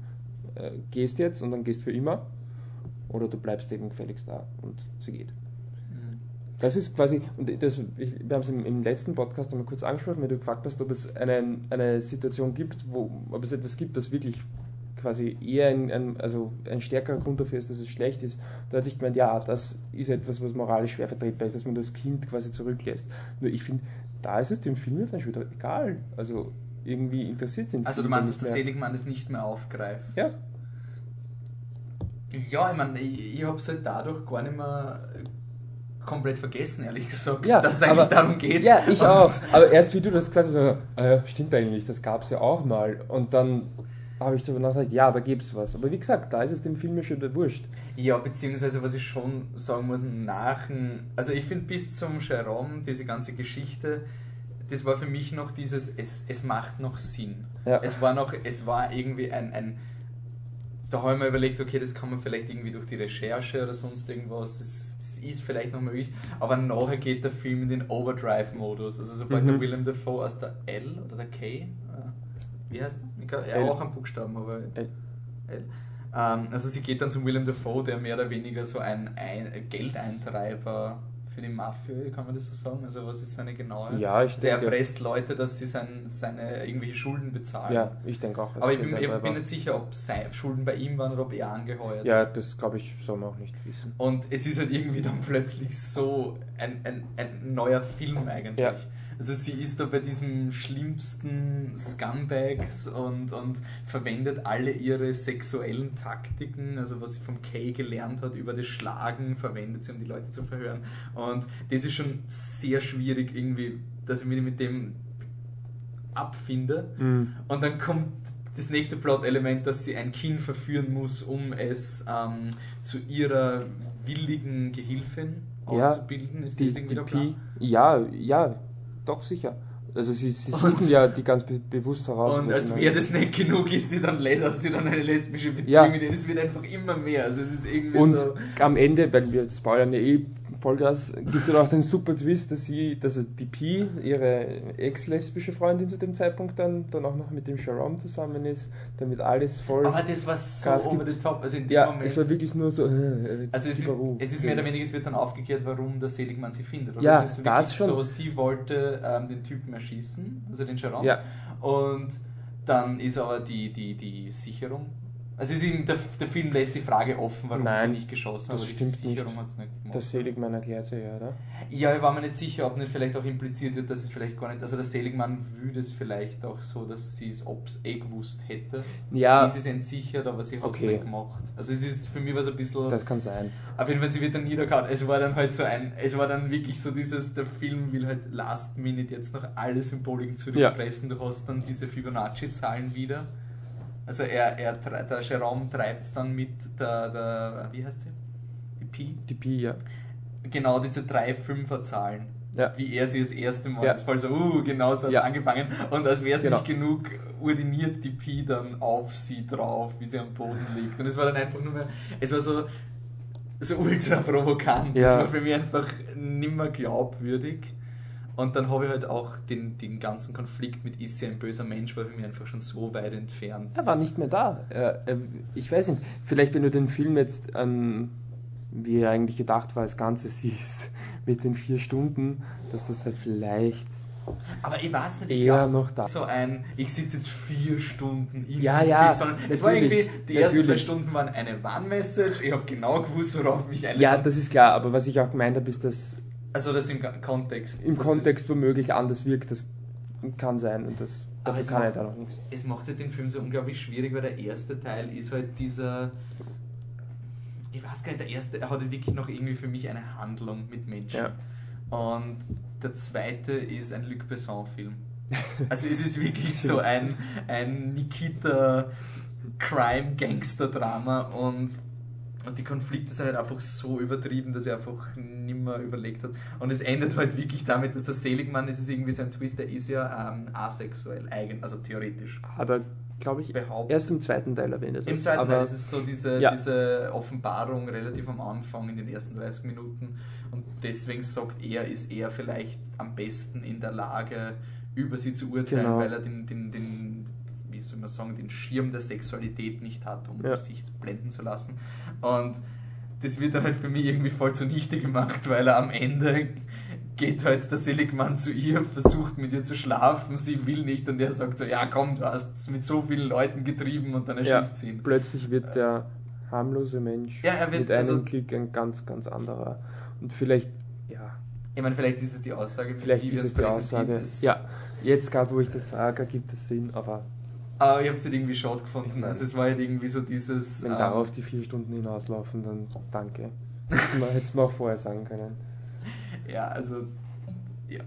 äh, gehst jetzt und dann gehst für immer, oder du bleibst eben gefälligst da und sie geht. Mhm. Das ist quasi, und das, ich, wir haben es im, im letzten Podcast einmal kurz angesprochen, wenn du gefragt hast, ob es eine, eine Situation gibt, wo, ob es etwas gibt, das wirklich quasi eher ein, ein, also ein stärkerer Grund dafür ist, dass es schlecht ist. Da hatte ich gemeint, ja, das ist etwas, was moralisch schwer vertretbar ist, dass man das Kind quasi zurücklässt. Nur ich finde, da ist es dem Film jetzt dann schon wieder egal. Also irgendwie interessiert es ihn Also du meinst, dass der. Seligmann es nicht mehr aufgreift? Ja, Ja, ich meine, ich, ich habe es halt dadurch gar nicht mehr komplett vergessen, ehrlich gesagt, ja dass es eigentlich aber- darum geht. Ja, ich auch. Aber erst wie du das gesagt hast, ah ja, stimmt eigentlich, das gab es ja auch mal. Und dann habe ich darüber nachgedacht, ja, da gibt es was. Aber wie gesagt, da ist es dem Film ja schon wieder wurscht. Ja, beziehungsweise was ich schon sagen muss, nach dem, also ich finde bis zum Jerome, diese ganze Geschichte, das war für mich noch dieses, es, es macht noch Sinn. Ja. Es war noch, es war irgendwie ein, ein da habe ich mir überlegt, okay, das kann man vielleicht irgendwie durch die Recherche oder sonst irgendwas, das, das ist vielleicht noch möglich, aber nachher geht der Film in den Overdrive-Modus. Also sobald Mhm. der Willem Dafoe aus der L oder der K, äh, wie heißt er? Ich glaub, er L. auch ein Buchstaben, aber L. L. Ähm, also sie geht dann zum Willem Dafoe, der mehr oder weniger so ein, ein Geldeintreiber für die Mafia, kann man das so sagen? Also was ist seine genaue? Ja, ich also er denke- erpresst Leute, dass sie sein, seine irgendwelche Schulden bezahlen. Ja, ich denke auch. Aber ich bin, ich einfach. bin nicht sicher, ob Schulden bei ihm waren oder ob er angeheuert Ja, das glaube ich, soll man auch nicht wissen. und es ist halt irgendwie dann plötzlich so ein, ein, ein neuer Film eigentlich. Ja. Also sie ist da bei diesem schlimmsten Scumbags und, und verwendet alle ihre sexuellen Taktiken, also was sie vom Kay gelernt hat über das Schlagen, verwendet sie, um die Leute zu verhören. Und das ist schon sehr schwierig irgendwie, dass ich mich mit dem abfinde. Mhm. Und dann kommt das nächste Plot-Element, dass sie ein Kind verführen muss, um es ähm, zu ihrer willigen Gehilfin Ja, auszubilden. Ist Die, das irgendwie der Plan? Ja, ja, doch sicher. Also sie, sie suchen Und- ja die ganz be bewusst heraus. Und als wäre das nicht genug, ist sie dann leider, sie dann eine lesbische Beziehung Ja. mit denen. Es wird einfach immer mehr. Also es ist irgendwie Und so. am Ende, weil wir spoilern ja eh voll krass. Gibt es auch den super Twist, dass sie, dass die Pi, ihre ex-lesbische Freundin zu dem Zeitpunkt dann, dann auch noch mit dem Jerome zusammen ist, damit alles voll. Aber das war so Gas over gibt. the top. Also in dem ja, Moment. es war wirklich nur so. Äh, Also es ist, Piparu. es ist mehr oder weniger, es wird dann aufgeklärt, warum der Seligmann sie findet. Oder? Ja, es ist wirklich das schon. so, sie wollte ähm, den Typen erschießen, also den Jerome. Ja. Und dann ist aber die, die, die Sicherung. Also es ist eben, der, der Film lässt die Frage offen, warum Nein, sie nicht geschossen hat, das aber die stimmt nicht. Sicherung hat es nicht gemacht. Das Seligmann erklärte ja, oder? Ja, ich war mir nicht sicher, ob nicht vielleicht auch impliziert wird, dass es vielleicht gar nicht. Also der Seligmann würde es vielleicht auch so, dass sie es, ob es eh gewusst hätte. Ja, Ist es entsichert, aber sie hat es Okay. nicht gemacht. Also es ist für mich war so ein bisschen. das kann sein. Auf jeden Fall, sie wird dann niedergehauen. Es war dann halt so ein, es war dann wirklich so dieses, der Film will halt last minute jetzt noch alle Symboliken zurückpressen. Du hast dann diese Fibonacci-Zahlen wieder. Also er, er, der Jerome treibt es dann mit der, der, wie heißt sie? Die Pi? Die Pi, ja. Genau diese drei Fünfer-Zahlen. Ja. Wie er sie das erste Mal, Ja. jetzt voll so, uh, genau so hat es Ja. angefangen. Und als wäre es Genau. nicht genug, uriniert die Pi dann auf sie drauf, wie sie am Boden liegt. Und es war dann einfach nur mehr, es war so, so ultra provokant. Das Ja. war für mich einfach nimmer glaubwürdig. Und dann habe ich halt auch den, den ganzen Konflikt mit ist sie ein böser Mensch, war für mich einfach schon so weit entfernt. Er war nicht mehr da. Er, ich weiß nicht, vielleicht wenn du den Film jetzt an, wie er eigentlich gedacht war, als Ganzes siehst, mit den vier Stunden, dass das halt vielleicht Aber ich weiß nicht, ich eher glaub, noch da so ein, ich sitze jetzt vier Stunden in Ja, diesem ja, Film, sondern es war irgendwie, die ersten zwei. Stunden waren eine One-Message, ich habe genau gewusst, worauf mich einlasse. Ja, das ist klar, aber was ich auch gemeint habe, ist, dass also das im Kontext. im Kontext womöglich anders wirkt, das kann sein und das Aber es kann macht-. Das, es macht halt den Film so unglaublich schwierig, weil der erste Teil ist halt dieser... Ich weiß gar nicht, der erste, er hatte wirklich noch irgendwie für mich eine Handlung mit Menschen. Ja. Und der zweite ist ein Luc Besson-Film. Also es ist wirklich so ein, ein Nikita Crime-Gangster-Drama und, und die Konflikte sind halt einfach so übertrieben, dass er einfach nimmer überlegt hat. Und es endet halt wirklich damit, dass der Seligmann, das ist irgendwie so ein Twist, der ist ja ähm, asexuell, eigen, also theoretisch. Hat er, glaube ich, Behauptet. erst im zweiten Teil erwähnt. Im zweiten aber Teil ist es so diese, Ja. diese Offenbarung relativ am Anfang in den ersten 30 Minuten und deswegen sagt er, ist er vielleicht am besten in der Lage, über sie zu urteilen, Genau. weil er den, den, den, wie soll man sagen, den Schirm der Sexualität nicht hat, um Ja. sich blenden zu lassen. Und das wird dann halt für mich irgendwie voll zunichte gemacht, weil er am Ende geht halt der Seligmann zu ihr, versucht mit ihr zu schlafen, sie will nicht und er sagt so, ja komm, du hast es mit so vielen Leuten getrieben und dann ja, erschießt sie ihn. plötzlich wird der harmlose Mensch Ja, er wird- mit einem also- Klick ein ganz, ganz anderer. Und vielleicht, ja, Ich meine, vielleicht ist es die Aussage, vielleicht wie wir ist es die. Aussage. Ja, jetzt gerade, wo ich das sage, ergibt es Sinn, aber Aber ich habe es halt irgendwie schade gefunden. Ich mein- also es war halt irgendwie so dieses... wenn ähm, darauf die vier Stunden hinauslaufen, dann danke. Wir, hätten wir auch vorher sagen können. Ja, also... Ja.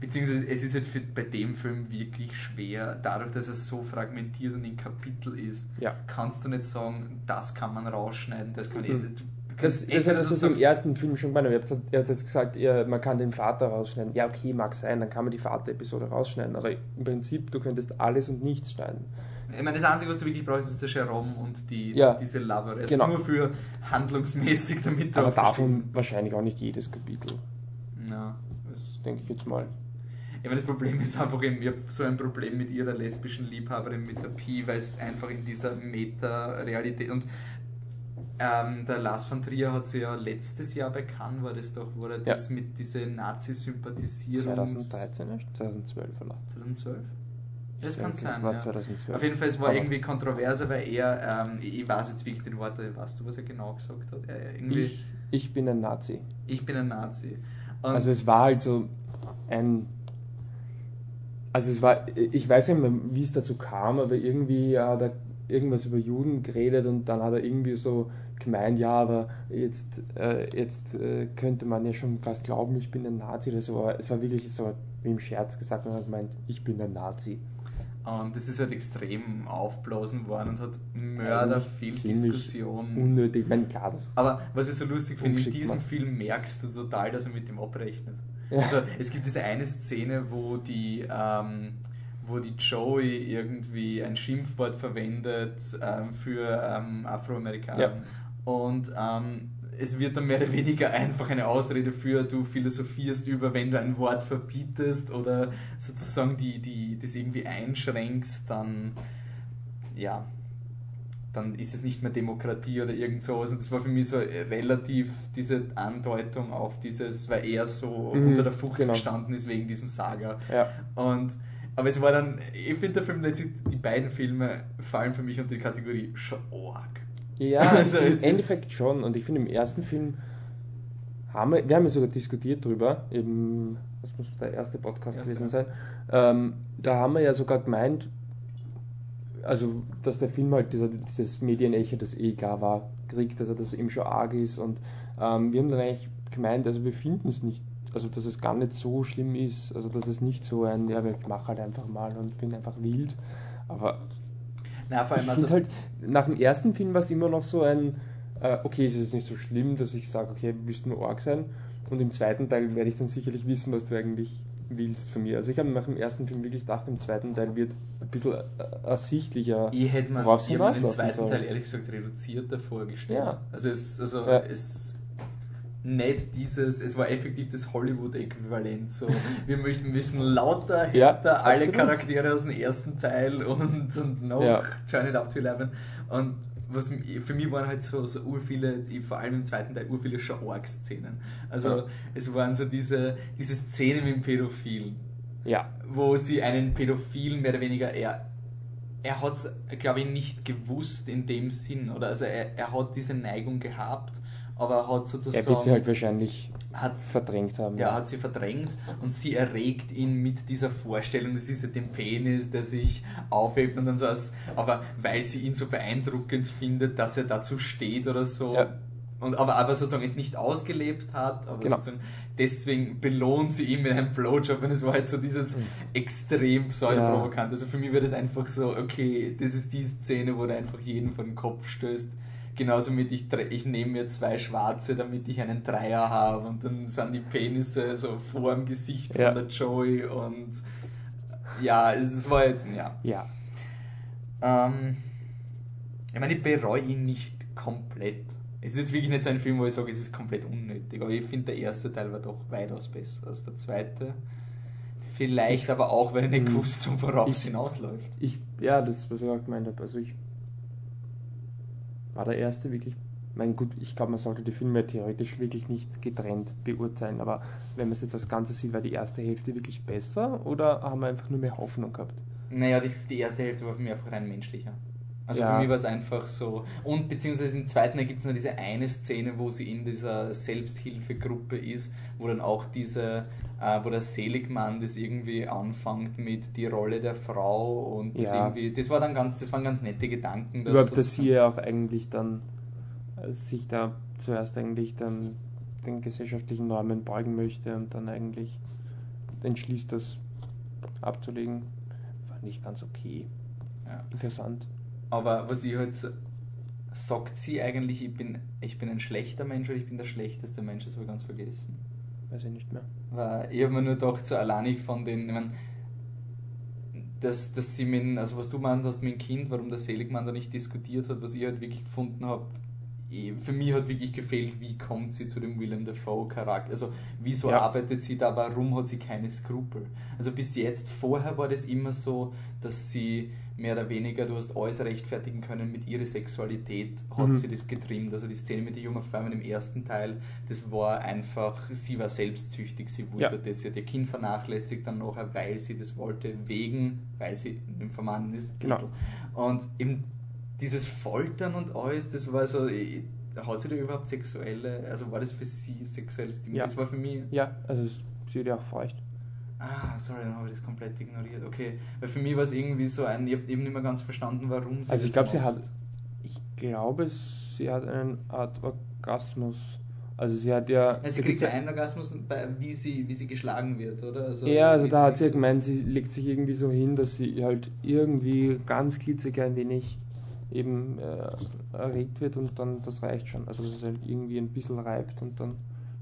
Beziehungsweise es ist halt für, bei dem Film wirklich schwer, dadurch, dass er so fragmentiert und in Kapitel ist, Ja. kannst du nicht sagen, das kann man rausschneiden, das kann. Mhm. es- Das, das hat du das im ersten Film schon gemeint. Er hat, jetzt gesagt, ja, man kann den Vater rausschneiden. Ja, okay, mag sein, dann kann man die Vater-Episode rausschneiden. Aber im Prinzip, du könntest alles und nichts schneiden. Ich meine, das Einzige, was du wirklich brauchst, ist der Jerome und die, Ja. diese Lover. Es Genau. nur für handlungsmäßig, damit du Aber davon wahrscheinlich auch nicht jedes Kapitel. Ja, das Denke ich jetzt mal. Ich meine, das Problem ist einfach, eben, ich habe so ein Problem mit ihrer lesbischen Liebhaberin, mit der Pi, weil es einfach in dieser Meta-Realität und ähm, der Lars von Trier hat sie ja letztes Jahr bei Cannes, war das doch, wo er Ja. das mit dieser Nazi-Sympathisierung 2013 erst? 2012 oder? 2012? Das Ich kann denke, sein. war ja. 2012. Auf jeden Fall, es war Aber- irgendwie kontroverser, weil er, ähm, ich ich weiß jetzt wirklich den Worte, weißt du, was er genau gesagt hat? Er, irgendwie, ich, Ich, ich bin ein Nazi. bin ein Nazi. Und Also es war halt so ein. Also es war, ich weiß nicht mehr, wie es dazu kam, aber irgendwie hat er irgendwas über Juden geredet und dann hat er irgendwie so gemeint, ja, aber jetzt, äh, jetzt äh, könnte man ja schon fast glauben, ich bin ein Nazi oder so. Aber es war wirklich so wie im Scherz gesagt und hat gemeint, ich bin ein Nazi. Und das ist halt extrem aufblasen worden und hat Mörder viel Diskussion. Unnötig, ich meine, klar, das. Aber was ich so lustig finde, in diesem gemacht. Film merkst du total, dass er mit dem abrechnet. Ja. Also es gibt diese eine Szene, wo die, ähm, wo die Joey irgendwie ein Schimpfwort verwendet ähm, für ähm, Afroamerikaner. Ja. Und ähm, es wird dann mehr oder weniger einfach eine Ausrede für, du philosophierst über, wenn du ein Wort verbietest oder sozusagen die, die, das irgendwie einschränkst, dann ja, dann ist es nicht mehr Demokratie oder irgend sowas. Und das war für mich so relativ diese Andeutung auf dieses, weil er so Mhm, unter der Flucht genau. gestanden ist wegen diesem Saga. Ja. Und aber es war dann, ich finde der Film, die beiden Filme fallen für mich unter die Kategorie schon arg. Ja, Also im Endeffekt schon. Und ich finde, im ersten Film haben wir, wir haben ja sogar diskutiert drüber, eben, das muss der erste Podcast Erste, gewesen sein. Ähm, da haben wir ja sogar gemeint, also, dass der Film halt dieser, dieses Medienecho, das eh klar war, kriegt, dass er das eben schon arg ist. Und ähm, wir haben dann eigentlich gemeint, also wir finden es nicht, also dass es gar nicht so schlimm ist, also dass es nicht so ein, ja, ich mache halt einfach mal und bin einfach wild. Aber Na, vor allem ich also, halt, nach dem ersten Film war es immer noch so ein, äh, okay, es ist nicht so schlimm, dass ich sage, okay, willst du nur arg sein? Und im zweiten Teil werde ich dann sicherlich wissen, was du eigentlich willst von mir. Also ich habe nach dem ersten Film wirklich gedacht, im zweiten Teil wird ein bisschen äh, ersichtlicher, ich hätte mir, worauf ich den zweiten soll. Teil ehrlich gesagt reduzierter vorgestellt. Ja. Also es, also Ja. es nicht dieses, es war effektiv das Hollywood-Äquivalent. So, wir möchten wissen lauter, Ja, härter, alle absolut. Charaktere aus dem ersten Teil und, und noch Ja. turn it up to 11. Und was für mich waren halt so, so urviele, vor allem im zweiten Teil, urviele schon Org-Szenen. Also Ja. es waren so diese, diese Szenen mit dem Pädophilen ja, wo sie einen Pädophilen mehr oder weniger, er, er hat es, glaube ich, nicht gewusst in dem Sinn, oder also er, er hat diese Neigung gehabt, aber er hat sozusagen, er wird sie halt wahrscheinlich hat, verdrängt haben. ja, hat sie verdrängt und sie erregt ihn mit dieser Vorstellung, das ist ja den Penis, der sich aufhebt und dann so als, aber weil sie ihn so beeindruckend findet, dass er dazu steht oder so. Ja. Und, aber, aber sozusagen es nicht ausgelebt hat, aber Genau. sozusagen deswegen belohnt sie ihn mit einem Blowjob und es war halt so dieses extrem pseudoprovokant. Also für mich wäre das einfach so, okay, das ist die Szene, wo du einfach jeden vor den Kopf stößt. Genauso mit, ich, ich nehme mir zwei Schwarze, damit ich einen Dreier habe und dann sind die Penisse so vor dem Gesicht Ja. von der Joey und ja, es, war jetzt, ja. ja. Ähm, ich meine, ich bereue ihn nicht komplett. Es ist jetzt wirklich nicht so ein Film, wo ich sage, es ist komplett unnötig. Aber ich finde, der erste Teil war doch weitaus besser als der zweite. Vielleicht aber auch, weil ich nicht Hm. gewusst habe, worauf es Ich- hinausläuft. Ich, ja, das, was ich auch gemeint habe. Also ich war der erste wirklich. Mein gut, ich glaube, man sollte die Filme theoretisch wirklich nicht getrennt beurteilen, aber wenn man es jetzt als Ganzes sieht, war die erste Hälfte wirklich besser oder haben wir einfach nur mehr Hoffnung gehabt? Naja, die, die erste Hälfte war für mich einfach rein menschlicher. Also Ja. für mich war es einfach so. Und beziehungsweise im zweiten gibt es noch diese eine Szene, wo sie in dieser Selbsthilfegruppe ist, wo dann auch diese, äh, wo der Seligmann das irgendwie anfängt mit die Rolle der Frau und das Ja. irgendwie, das war dann ganz, das waren ganz nette Gedanken. dass Überhaupt, dass sie ja auch eigentlich dann äh, sich da zuerst eigentlich dann den gesellschaftlichen Normen beugen möchte und dann eigentlich entschließt, das abzulegen. War nicht ganz okay. Ja. Interessant. Aber was ich halt so- sagt sie eigentlich, ich bin, ich bin ein schlechter Mensch oder ich bin der schlechteste Mensch, das habe ich ganz vergessen. Weiß ich nicht mehr. Weil ich habe mir nur gedacht, so allein von den, ich mein, dass, dass sie mit, also was du meint hast mit dem Kind, warum der Seligmann da nicht diskutiert hat, was ich halt wirklich gefunden habe, für mich hat wirklich gefehlt, wie kommt sie zu dem Willem Dafoe Charakter, also wieso Ja. arbeitet sie da, warum hat sie keine Skrupel? Also bis jetzt, vorher war das immer so, dass sie mehr oder weniger, du hast alles rechtfertigen können mit ihrer Sexualität, hat Mhm. sie das getrimmt. Also die Szene mit den jungen Frauen im ersten Teil, das war einfach, sie war selbstsüchtig, sie wollte Ja. das, sie hat ihr Kind vernachlässigt dann nachher, weil sie das wollte, wegen, weil sie Nymphomanin ist. Genau. Und eben dieses Foltern und alles, das war so, hat sie da überhaupt sexuelle, also war das für sie sexuelles Ding? Ja. Das war für mich, Ja, also es, sie wird ja auch feucht. ah, sorry, dann habe ich das komplett ignoriert. Okay, weil für mich war es irgendwie so ein, ich habe eben nicht mehr ganz verstanden, warum sie Also ich glaube, sie hat, ich glaube, sie hat eine Art Orgasmus. Also sie hat ja. Ja, sie kriegt ja einen Orgasmus, bei, wie, sie, wie sie geschlagen wird, oder? Also, ja, also da hat sie ja gemeint, sie legt sich irgendwie so hin, dass sie halt irgendwie ganz klitzeklein wenig eben äh, erregt wird und dann das reicht schon. Also dass es halt irgendwie ein bisschen reibt und dann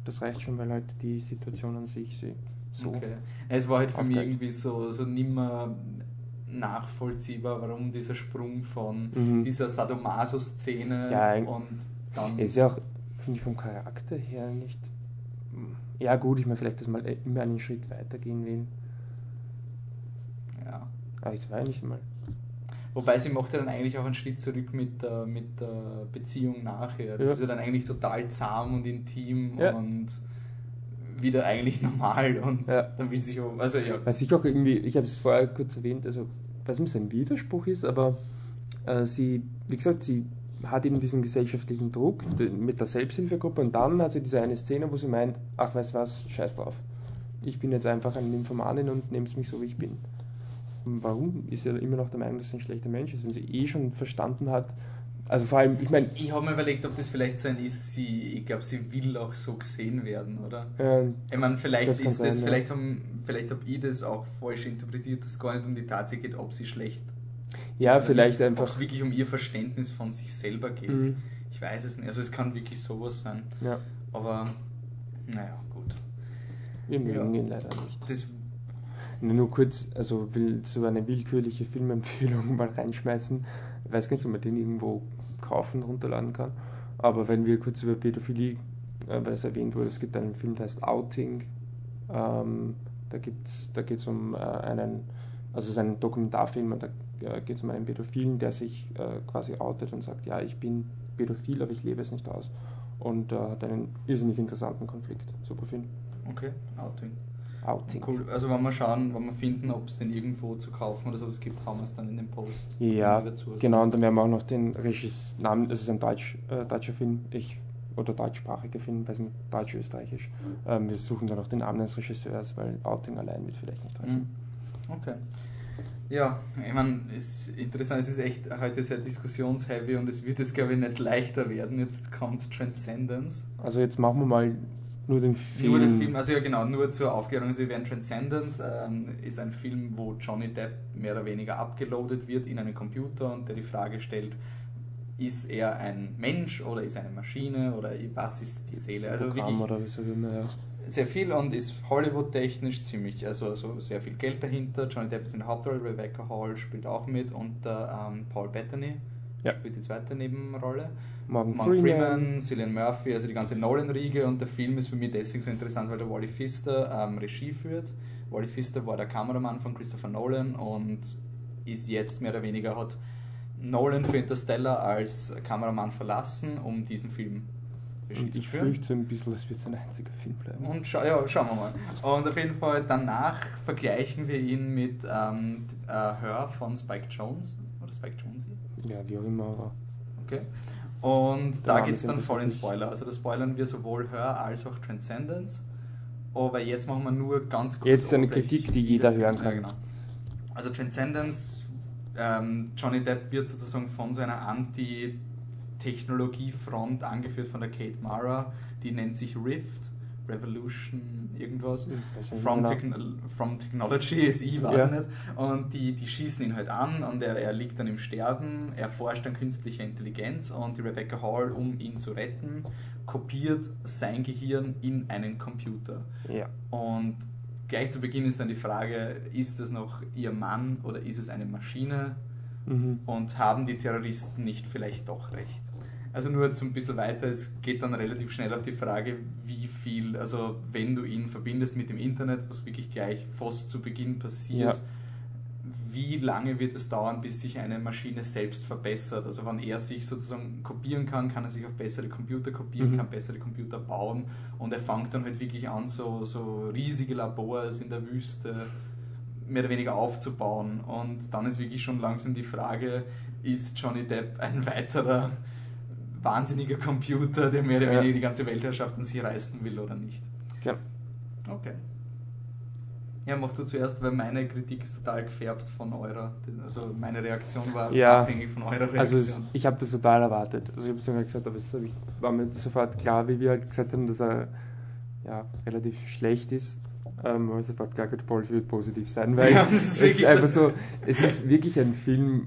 das reicht schon, weil halt die Situation an sich sie so. Okay. Es war halt für mich irgendwie so, so nimmer nachvollziehbar, warum dieser Sprung von Mhm. dieser Sadomaso-Szene Ja, und dann. Es ist ja auch finde ich vom Charakter her nicht. Ja, gut, ich meine, vielleicht, dass man immer einen Schritt weitergehen will. Ja. Aber war ja nicht mal. Wobei sie macht ja dann eigentlich auch einen Schritt zurück mit, der- mit der Beziehung nachher. Das Ja. ist ja dann eigentlich total zahm und intim Ja. und wieder eigentlich normal und Ja. dann will sich auch, also ja. Was ich auch irgendwie, ich habe es vorher kurz erwähnt, also was so ein Widerspruch ist, aber äh, sie, wie gesagt, sie hat eben diesen gesellschaftlichen Druck mit der Selbsthilfegruppe und dann hat sie diese eine Szene, wo sie meint, ach weißt du was, scheiß drauf. Ich bin jetzt einfach eine Nymphomanin und nehmt mich so, wie ich bin. Warum ist sie immer noch der Meinung, dass sie ein schlechter Mensch ist, wenn sie eh schon verstanden hat, also vor allem, ich meine, Ich habe mir überlegt, ob das vielleicht so ein ist, sie, ich glaube, sie will auch so gesehen werden, oder? äh, Ich meine, vielleicht Das ist das, sein, ja. vielleicht haben, vielleicht habe ich das auch falsch interpretiert, dass es gar nicht um die Tatsache geht, ob sie schlecht ja, vielleicht nicht, Ob einfach, es wirklich um ihr Verständnis von sich selber geht. Mhm. Ich weiß es nicht. Also es kann wirklich sowas sein. ja, Aber naja, gut. wir mögen Ja. ihn leider nicht. Das, Nur, kurz, also will so eine willkürliche Filmempfehlung mal reinschmeißen. Ich weiß gar nicht, ob man den irgendwo kaufen, runterladen kann. Aber wenn wir kurz über Pädophilie, äh, weil es erwähnt wurde, es gibt einen Film, der heißt Outing. Ähm, da da geht es um äh, einen, also es ist ein Dokumentarfilm und da äh, geht es um einen Pädophilen, der sich äh, quasi outet und sagt, ja, ich bin pädophil, aber ich lebe es nicht aus. Und äh, hat einen irrsinnig interessanten Konflikt. Super Film. okay, Outing. Outing. Cool. Also wenn wir schauen, wenn wir finden, ob es den irgendwo zu kaufen oder sowas gibt, haben wir es dann in den Post. Ja, genau, und dann werden wir auch noch den Regisseur, Namen, das ist ein Deutsch, äh, deutscher Film, ich, oder deutschsprachiger Film, weiß nicht, deutsch-österreichisch. Ähm, wir suchen dann noch den Namen des Regisseurs, weil Outing allein wird vielleicht nicht reichen. Mhm. Okay. Ja, ich meine, es ist interessant, es ist echt heute sehr diskussionsheavy und es wird jetzt, glaube ich, nicht leichter werden. Jetzt kommt Transcendence. Also jetzt machen wir mal nur den Film. Nur der Film, also ja genau, nur zur Aufklärung, also werden Transcendence ähm, ist ein Film, wo Johnny Depp mehr oder weniger abgeloadet wird in einen Computer und der die Frage stellt, ist er ein Mensch oder ist er eine Maschine oder was ist die Seele? Also Programm oder wie auch immer, ja. sehr viel und ist Hollywood-technisch ziemlich, also, also sehr viel Geld dahinter. Johnny Depp ist in der Hauptrolle, Rebecca Hall spielt auch mit und ähm, Paul Bettany Ja. spielt die zweite Nebenrolle. Morgan, Mark Freeman. Freeman, Cillian Murphy, also die ganze Nolan-Riege und der Film ist für mich deswegen so interessant, weil der Wally Pfister ähm, Regie führt. Wally Pfister war der Kameramann von Christopher Nolan und ist jetzt mehr oder weniger, hat Nolan für Interstellar als Kameramann verlassen, um diesen Film Und zu ich fürchte ein bisschen, das wird sein einziger Film bleiben. Und scha ja, schauen wir mal. Und auf jeden Fall danach vergleichen wir ihn mit ähm, äh, Her von Spike Jones. Oder Spike Jonze? Ja, wie auch immer, aber Okay. Und da geht es ist dann voll in. Spoiler. Also da spoilern wir sowohl Her als auch Transcendence. Aber jetzt machen wir nur ganz kurz. Jetzt eine oberflächlich, Kritik, die jeder der hören kann. Ja, genau. Also Transcendence, ähm, Johnny Depp wird sozusagen von so einer Anti-Technologie-Front angeführt von der Kate Mara. Die nennt sich Rift, Revolution, irgendwas. nicht From. Techno from Technology ist ich, weiß Ja. ich nicht. Und die, die schießen ihn halt an und er, er liegt dann im Sterben. Er forscht an künstlicher Intelligenz und die Rebecca Hall, um ihn zu retten, kopiert sein Gehirn in einen Computer. ja. Und gleich zu Beginn ist dann die Frage, ist das noch ihr Mann oder ist es eine Maschine? Mhm. Und haben die Terroristen nicht vielleicht doch recht? Also nur jetzt ein bisschen weiter, es geht dann relativ schnell auf die Frage, wie viel, also wenn du ihn verbindest mit dem Internet, was wirklich gleich fast zu Beginn passiert, Ja. wie lange wird es dauern, bis sich eine Maschine selbst verbessert? Also wenn er sich sozusagen kopieren kann, kann er sich auf bessere Computer kopieren, Mhm. kann bessere Computer bauen und er fängt dann halt wirklich an, so, so riesige Labors in der Wüste mehr oder weniger aufzubauen. Und dann ist wirklich schon langsam die Frage, ist Johnny Depp ein weiterer wahnsinniger Computer, der mehr oder weniger die ganze Weltherrschaft an sich reißen will oder nicht? ja. Okay. Ja, mach du zuerst, weil meine Kritik ist total gefärbt von eurer. Also meine Reaktion war Ja. abhängig von eurer Reaktion. Also es, ich habe das total erwartet. Also ich habe es sogar gesagt, aber es war mir sofort klar, wie wir halt gesagt haben, dass er ja, relativ schlecht ist. Ähm, aber sofort klar, Paul wird positiv sein, weil Ja, das ist es ist wirklich einfach so- so, es ist wirklich ein Film,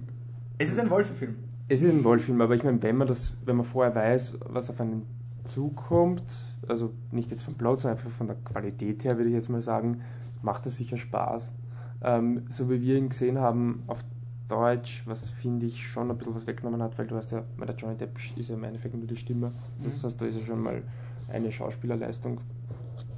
es ist ein Wolfe-Film. Es ist ein Wollfilm, aber ich meine, wenn man das, wenn man vorher weiß, was auf einen zukommt, also nicht jetzt vom Plot, sondern einfach von der Qualität her, würde ich jetzt mal sagen, macht das sicher Spaß. Ähm, so wie wir ihn gesehen haben auf Deutsch, was finde ich schon ein bisschen was weggenommen hat, weil du hast ja, weil der Johnny Depp ist ja im Endeffekt nur die Stimme. Das Mhm. heißt, da ist ja schon mal eine Schauspielerleistung,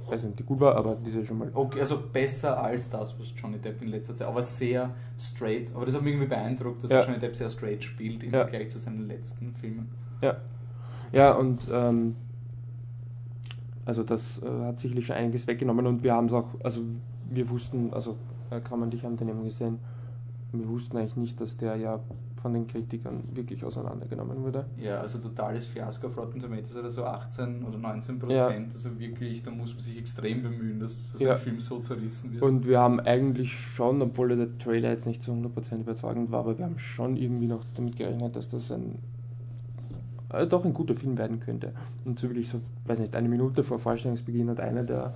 weiß nicht, die gut war, aber die ist ja schon mal. Okay, also besser als das, was Johnny Depp in letzter Zeit, aber sehr straight. Aber das hat mich irgendwie beeindruckt, dass Ja. Johnny Depp sehr straight spielt im Ja. Vergleich zu seinen letzten Filmen. Ja. Ja, und ähm, also das äh, hat sicherlich schon einiges weggenommen und wir haben es auch, also wir wussten, also äh, Kram und ich haben den eben gesehen, wir wussten eigentlich nicht, dass der ja von den Kritikern wirklich auseinandergenommen wurde. Ja, also totales Fiasko auf Rotten Tomatoes oder so 18 oder 19 Prozent. Also wirklich, da muss man sich extrem bemühen, dass, dass Ja. ein Film so zerrissen wird. Und wir haben eigentlich schon, obwohl der Trailer jetzt nicht zu 100% überzeugend war, aber wir haben schon irgendwie noch damit gerechnet, dass das ein äh, doch ein guter Film werden könnte. Und so wirklich so, weiß nicht, eine Minute vor Vorstellungsbeginn hat einer der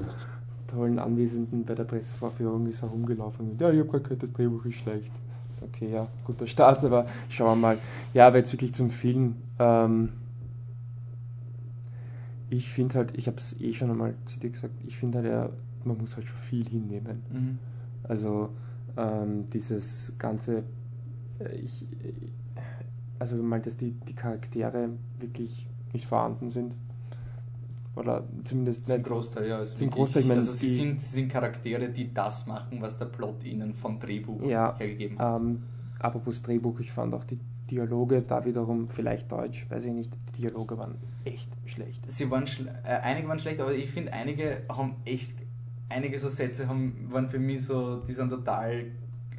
tollen Anwesenden bei der Pressevorführung ist herumgelaufen und ja, ich habe gerade gehört, das Drehbuch ist schlecht. Okay, ja, guter Start, aber schauen wir mal. Ja, aber jetzt wirklich zum Film. Ähm, ich finde halt, ich habe es eh schon einmal zu dir gesagt, ich finde halt, ja, man muss halt schon viel hinnehmen. Mhm. Also ähm, dieses ganze, äh, ich, äh, also mal, dass die, die Charaktere wirklich nicht vorhanden sind. Oder zumindest Zum nicht. Großteil, ja. Also Zum Großteil, ich meine, also sie die- sind, sie sind Charaktere, die das machen, was der Plot ihnen vom Drehbuch Ja, hergegeben hat. Ähm, apropos Drehbuch, ich fand auch die Dialoge da wiederum, vielleicht Deutsch, weiß ich nicht, die Dialoge waren echt schlecht. Sie waren schl- äh, einige waren schlecht, aber ich finde, einige haben echt, einige so Sätze haben, waren für mich so, die sind total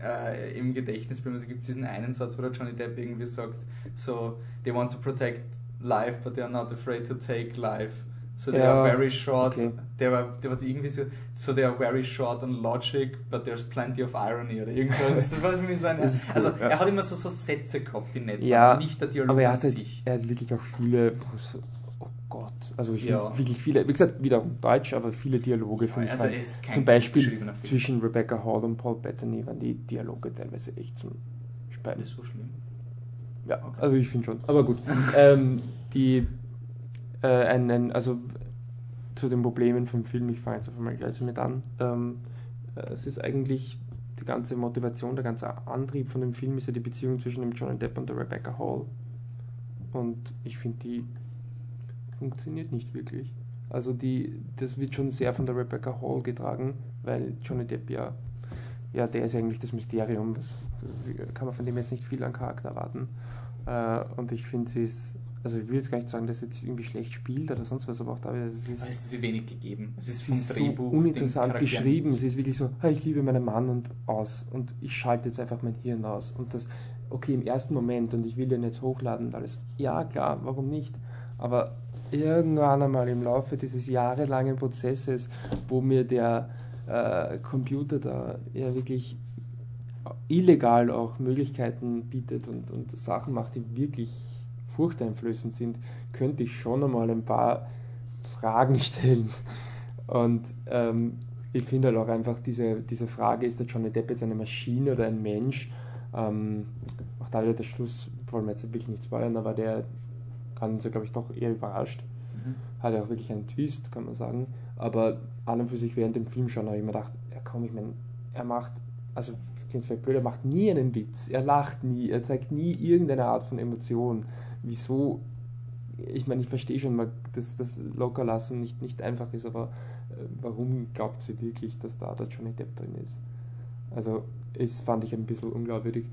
äh, im Gedächtnis bei mir. Also gibt es diesen einen Satz, wo der Johnny Depp irgendwie sagt, so, they want to protect life, but they are not afraid to take life. So they Ja, are very short, okay. der war, der war irgendwie so, so they are very short on logic, but there's plenty of irony oder irgendwas. So ein, ist cool, also ja. er hat immer so, so Sätze gehabt, die nett Ja, waren, nicht der Dialog aber er hat, sich. er hat wirklich auch viele, oh Gott, also ich Ja. wirklich viele, wie gesagt, wiederum Deutsch, aber viele Dialoge finde Also ich. er ist kein zum Beispiel zwischen Rebecca Hall und Paul Bettany waren die Dialoge teilweise echt zum Speien. Ist so schlimm. Ja, Okay. also ich finde schon. Aber gut. ähm, die, äh, ein, ein, also zu den Problemen vom Film, ich fange jetzt einfach mal gleich mit an. Ähm, äh, es ist eigentlich die ganze Motivation, der ganze Antrieb von dem Film ist ja die Beziehung zwischen dem Johnny Depp und der Rebecca Hall. Und ich finde, die funktioniert nicht wirklich. Also die, das wird schon sehr von der Rebecca Hall getragen, weil Johnny Depp ja, ja, der ist eigentlich das Mysterium, was kann man von dem jetzt nicht viel an Charakter erwarten. Äh, und ich finde, sie ist, also ich will jetzt gar nicht sagen, dass sie jetzt irgendwie schlecht spielt oder sonst was, aber auch da wieder, es Es ist, ist sie wenig gegeben. Es ist ist so uninteressant geschrieben. Sie ist wirklich so, "Ah, ich liebe meinen Mann und aus. Und ich schalte jetzt einfach mein Hirn aus. Und das, okay, im ersten Moment und ich will den jetzt hochladen und alles. Ja, klar, warum nicht? Aber irgendwann einmal im Laufe dieses jahrelangen Prozesses, wo mir der äh, Computer da ja wirklich illegal auch Möglichkeiten bietet und, und Sachen macht, die wirklich furchteinflößend sind, könnte ich schon einmal ein paar Fragen stellen. Und ähm, ich finde halt auch einfach diese, diese Frage, ist der Johnny Depp jetzt eine Maschine oder ein Mensch? Ähm, auch da wieder der Schluss, wollen wir jetzt wirklich nicht spoilern, aber der hat uns ja, glaube ich, doch eher überrascht. Mhm. Hat ja auch wirklich einen Twist, kann man sagen. Aber an und für sich während dem Film schon habe ich mir gedacht, ja komm, ich meine, er macht, also das klingt vielleicht blöd, er macht nie einen Witz, er lacht nie, er zeigt nie irgendeine Art von Emotion. Wieso? Ich meine, ich verstehe schon dass das Lockerlassen nicht, nicht einfach ist, aber äh, warum glaubt sie wirklich, dass da der Johnny Depp drin ist? Also, das fand ich ein bisschen unglaubwürdig.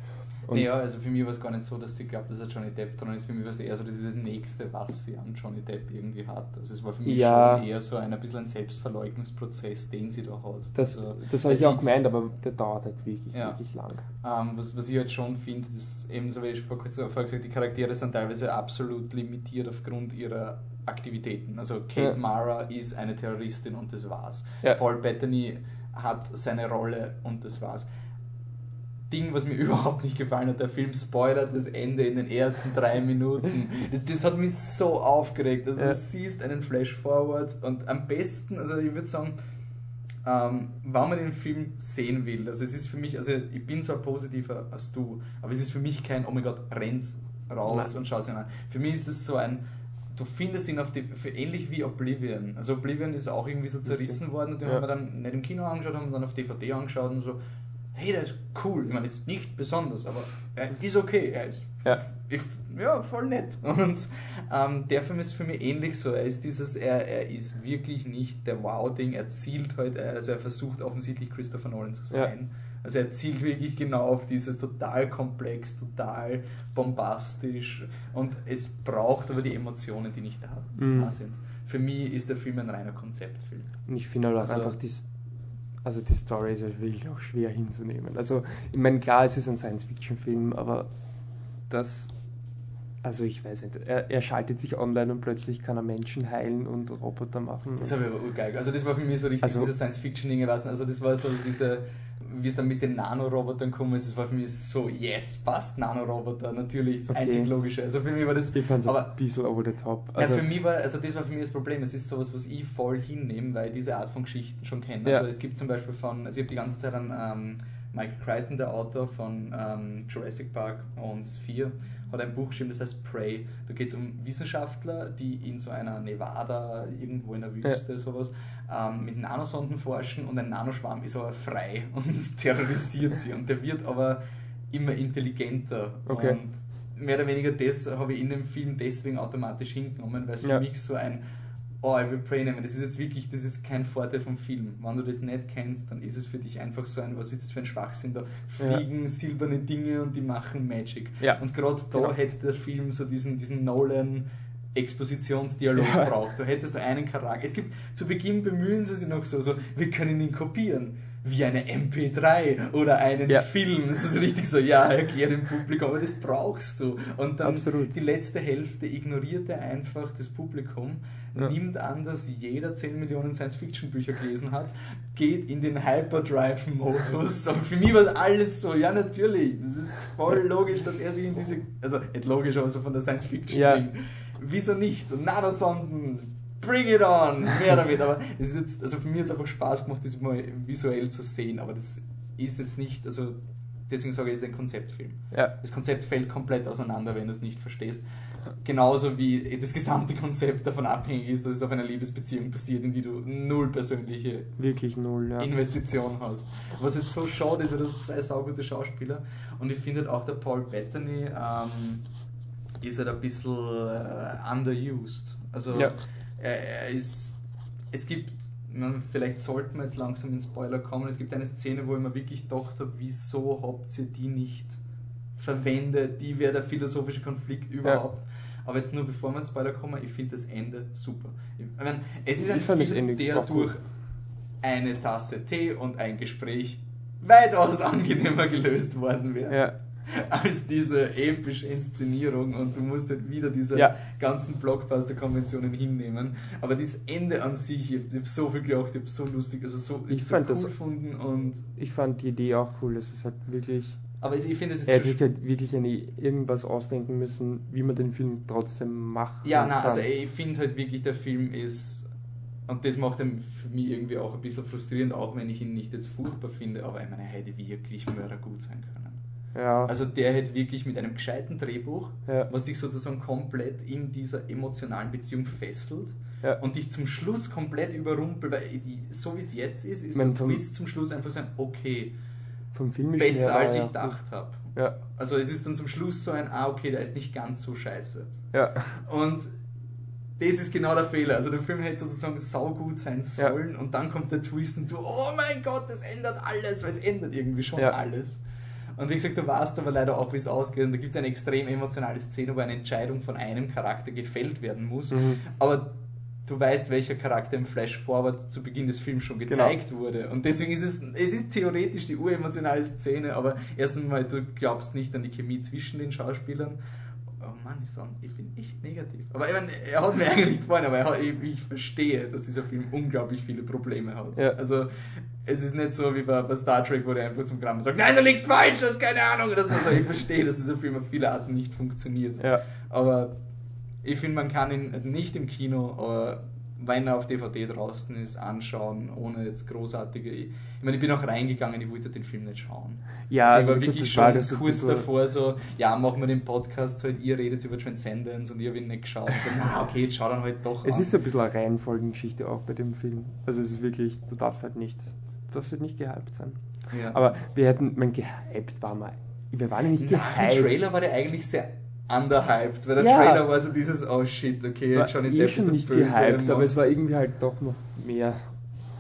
Naja, also für mich war es gar nicht so, dass sie glaubt, dass er Johnny Depp dran ist. Für mich war es eher so, das ist das Nächste, was sie an Johnny Depp irgendwie hat. Also es war für mich Ja. schon eher so ein, ein bisschen ein Selbstverleugnungsprozess, den sie da hat. das, also, das habe ich auch gemeint, aber der dauert halt wirklich, Ja. wirklich lang. Ähm, was, was ich halt schon finde, ist ebenso wie ich vor- vorher gesagt habe, die Charaktere sind teilweise absolut limitiert aufgrund ihrer Aktivitäten. Also Kate Ja. Mara ist eine Terroristin und das war's. Paul Bettany hat seine Rolle und das war's. Ding, was mir überhaupt nicht gefallen hat, der Film spoilert das Ende in den ersten drei Minuten. Das, hat mich so aufgeregt. Also Ja. du siehst einen Flash-Forward und am besten, also ich würde sagen, ähm, wenn man den Film sehen will, also es ist für mich, also ich bin zwar positiver als du, aber es ist für mich kein, oh mein Gott, renn's raus Nein. und schau ihn an. Für mich ist es so ein, du findest ihn auf die, für ähnlich wie Oblivion. Also Oblivion ist auch irgendwie so zerrissen worden und den Ja. haben wir dann nicht im Kino angeschaut, haben wir dann auf DVD angeschaut und so, hey, der ist cool. Ich meine, jetzt nicht besonders, aber er ist okay. Er ist Ja. ich, ja, voll nett. Und ähm, der Film ist für mich ähnlich so. Er ist dieses, er, er ist wirklich nicht der Wow-Ding. Er zielt halt, also er versucht offensichtlich Christopher Nolan zu sein. Also er zielt wirklich genau auf dieses total komplex, total bombastisch und es braucht aber die Emotionen, die nicht da, Mhm. sind. Für mich ist der Film ein reiner Konzeptfilm. Und ich finde halt auch Also- einfach, die, also die Story ist halt wirklich auch schwer hinzunehmen. Also, ich meine, klar, es ist ein Science-Fiction-Film, aber das, also ich weiß nicht, er, er schaltet sich online und plötzlich kann er Menschen heilen und Roboter machen. Das habe ich aber urgeil. Also das war für mich so richtig Also- dieses Science-Fiction-Ding gewesen. Also das war so diese, wie es dann mit den Nanorobotern gekommen ist, das war für mich so, yes, passt, Nanoroboter, natürlich, das Okay. einzig Logische. Also für mich war das... ich fand es aber ein bisschen over the top. ja, Also, für mich war, also das war für mich das Problem. Es ist sowas, was ich voll hinnehme, weil ich diese Art von Geschichten schon kenne. Ja. Also es gibt zum Beispiel von, also ich habe die ganze Zeit an ähm, Michael Crichton, der Autor von ähm, Jurassic Park und Sphere, hat ein Buch geschrieben, das heißt Prey. Da geht es um Wissenschaftler, die in so einer Nevada, irgendwo in der Wüste, sowas, ähm, mit Nanosonden forschen und ein Nanoschwarm ist aber frei und terrorisiert sie. Und der wird aber immer intelligenter. Okay. Und mehr oder weniger das habe ich in dem Film deswegen automatisch hingenommen, weil es für Ja. mich so ein Oh, ich will Prey nehmen. Das ist jetzt wirklich, das ist kein Vorteil vom Film. Wenn du das nicht kennst, dann ist es für dich einfach so ein, was ist das für ein Schwachsinn da? Fliegen silberne Dinge und die machen Magic. Ja. Und gerade da Genau. hätte der Film so diesen, diesen Nolan Expositionsdialog Ja. braucht. Da hättest du einen Charakter. Es gibt, zu Beginn bemühen sie sich noch so, so, wir können ihn kopieren. Wie eine MP3 oder einen Ja. Film. Das ist richtig so, ja, erklär dem Publikum, aber das brauchst du. Und dann Absolut. die letzte Hälfte ignoriert er einfach das Publikum, Ja. nimmt an, dass jeder 10 Millionen Science-Fiction-Bücher gelesen hat, geht in den Hyperdrive-Modus. Und für mich war alles so, ja, natürlich, das ist voll logisch, dass er sich in diese, also nicht logisch, aber so von der Science-Fiction Ja. Ding. Wieso nicht? Nanosonden, bring it on, mehr damit. Aber es ist jetzt, also für mich hat es einfach Spaß gemacht, das mal visuell zu sehen, aber das ist jetzt nicht, also deswegen sage ich, es ist ein Konzeptfilm. ja. Das Konzept fällt komplett auseinander, wenn du es nicht verstehst. Genauso wie das gesamte Konzept davon abhängig ist, dass es auf einer Liebesbeziehung passiert, in die du null persönliche Wirklich null, ja. Investition hast. Was jetzt so schade ist, weil du hast zwei saugute Schauspieler und ich finde halt auch der Paul Bettany ähm, ist halt ein bisschen äh, underused. Also Ja. er, er ist, es gibt, vielleicht sollten wir jetzt langsam in Spoiler kommen, es gibt eine Szene, wo ich mir wirklich gedacht habe, wieso habt ihr die nicht verwendet, die wäre der philosophische Konflikt überhaupt. Aber jetzt nur bevor wir ins Spoiler kommen, ich finde das Ende super. Ich meine, es ist ein Ich Film, Ende der auch gut. durch eine Tasse Tee und ein Gespräch weitaus angenehmer gelöst worden wäre Ja. als diese epische Inszenierung und du musst halt wieder diese Ja. ganzen Blockbuster-Konventionen hinnehmen. Aber das Ende an sich, ich habe hab so viel gelacht, ich habe so lustig, also so, Ich so fand cool das- gefunden und Ich fand die Idee auch cool, das ist halt wirklich. Aber ich finde es Er jetzt hätte so sich halt wirklich eine, irgendwas ausdenken müssen, wie man den Film trotzdem macht. Ja, nein, also ich finde halt wirklich, der Film ist, und das macht ihn für mich irgendwie auch ein bisschen frustrierend, auch wenn ich ihn nicht jetzt furchtbar finde, aber ich meine, er hätte wirklich mördergut sein können. ja, Also der hätte wirklich mit einem gescheiten Drehbuch, Ja. was dich sozusagen komplett in dieser emotionalen Beziehung fesselt Ja. und dich zum Schluss komplett überrumpelt, weil die, so wie es jetzt ist, ist Mein der Twist zum Schluss einfach so ein okay, vom Film besser her als ich gedacht habe. Ja, Also es ist dann zum Schluss so ein, ah okay, der ist nicht ganz so scheiße. ja, Und das ist genau der Fehler. Also der Film hätte sozusagen saugut sein Ja. sollen und dann kommt der Twist und du, oh mein Gott, das ändert alles, weil es ändert irgendwie schon Ja. alles. Und wie gesagt, du weißt aber leider auch, wie es ausgeht. Und da gibt es eine extrem emotionale Szene, wo eine Entscheidung von einem Charakter gefällt werden muss. Mhm. Aber du weißt, welcher Charakter im Flash Forward zu Beginn des Films schon gezeigt wurde. Und deswegen ist es, es ist theoretisch die uremotionale Szene, aber erstens mal, du glaubst nicht an die Chemie zwischen den Schauspielern. Oh Mann, ich, sag, ich bin echt negativ. Aber meine, er hat mir eigentlich gefallen, aber er hat, ich, ich verstehe, dass dieser Film unglaublich viele Probleme hat. Ja. Also, es ist nicht so wie bei, bei Star Trek, wo der einfach zum Gramm sagt, nein, du liegst falsch, das ist keine Ahnung. Das, also, ich verstehe, dass dieser Film auf viele Arten nicht funktioniert. ja. Aber ich finde, man kann ihn nicht im Kino, aber wenn er auf DVD draußen ist, anschauen, ohne jetzt großartige. Ich meine, ich bin auch reingegangen, ich wollte den Film nicht schauen. Ja, also also ich war wie wirklich war schon so kurz davor so, ja, machen wir den Podcast halt, ihr redet über Transcendence und ich habe ihn nicht geschaut. So, na, okay, jetzt schau dann halt doch Es an. ist so ein bisschen eine Reihenfolgengeschichte auch bei dem Film. Also es ist wirklich, du darfst halt nicht, du darfst halt nicht gehypt sein. Ja. Aber wir hätten, mein gehypt war mal. Wir waren nicht Nach dem gehypt. Trailer war der eigentlich sehr underhyped, weil der Ja. Trailer war so dieses, oh shit, okay, war Johnny Depp ist nicht böse gehypt, aber es war irgendwie halt doch noch mehr,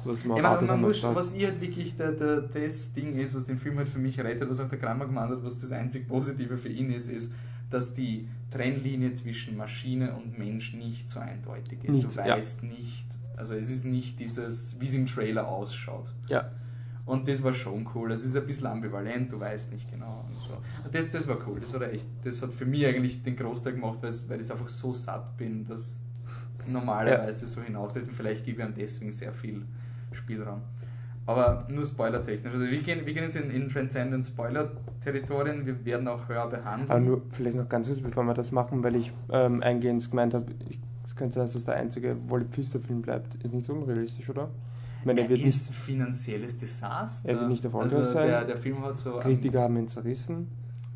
was man Ja, man, man muss, was ich halt wirklich der, der, das Ding ist, was den Film halt für mich rettet, was auch der Kramer gemeint hat, was das einzig Positive für ihn ist, ist, dass die Trennlinie zwischen Maschine und Mensch nicht so eindeutig ist. Nicht du so, ja. weißt nicht, also es ist nicht dieses, wie es im Trailer ausschaut. Ja, Und das war schon cool. Es ist ein bisschen ambivalent, du weißt nicht genau. Und so. das, das war cool. Das, war echt, das hat für mich eigentlich den Großteil gemacht, weil, weil ich einfach so satt bin, dass normalerweise so hinaustritt. Und vielleicht gebe ich ihm deswegen sehr viel Spielraum. Aber nur spoilertechnisch. Also wir gehen, wir gehen jetzt in, in Transcendent Spoiler-Territorien. Wir werden auch höher behandeln. aber nur vielleicht noch ganz kurz, bevor wir das machen, weil ich ähm, eingehend gemeint habe, es könnte sein, dass das der einzige Wally Pfister-Film bleibt. Ist nicht so unrealistisch, oder? Ich meine, er wird er nicht, ist ein finanzielles Desaster. Er wird nicht erfolgreich also sein. Der, der Film hat so. Kritiker haben ihn zerrissen.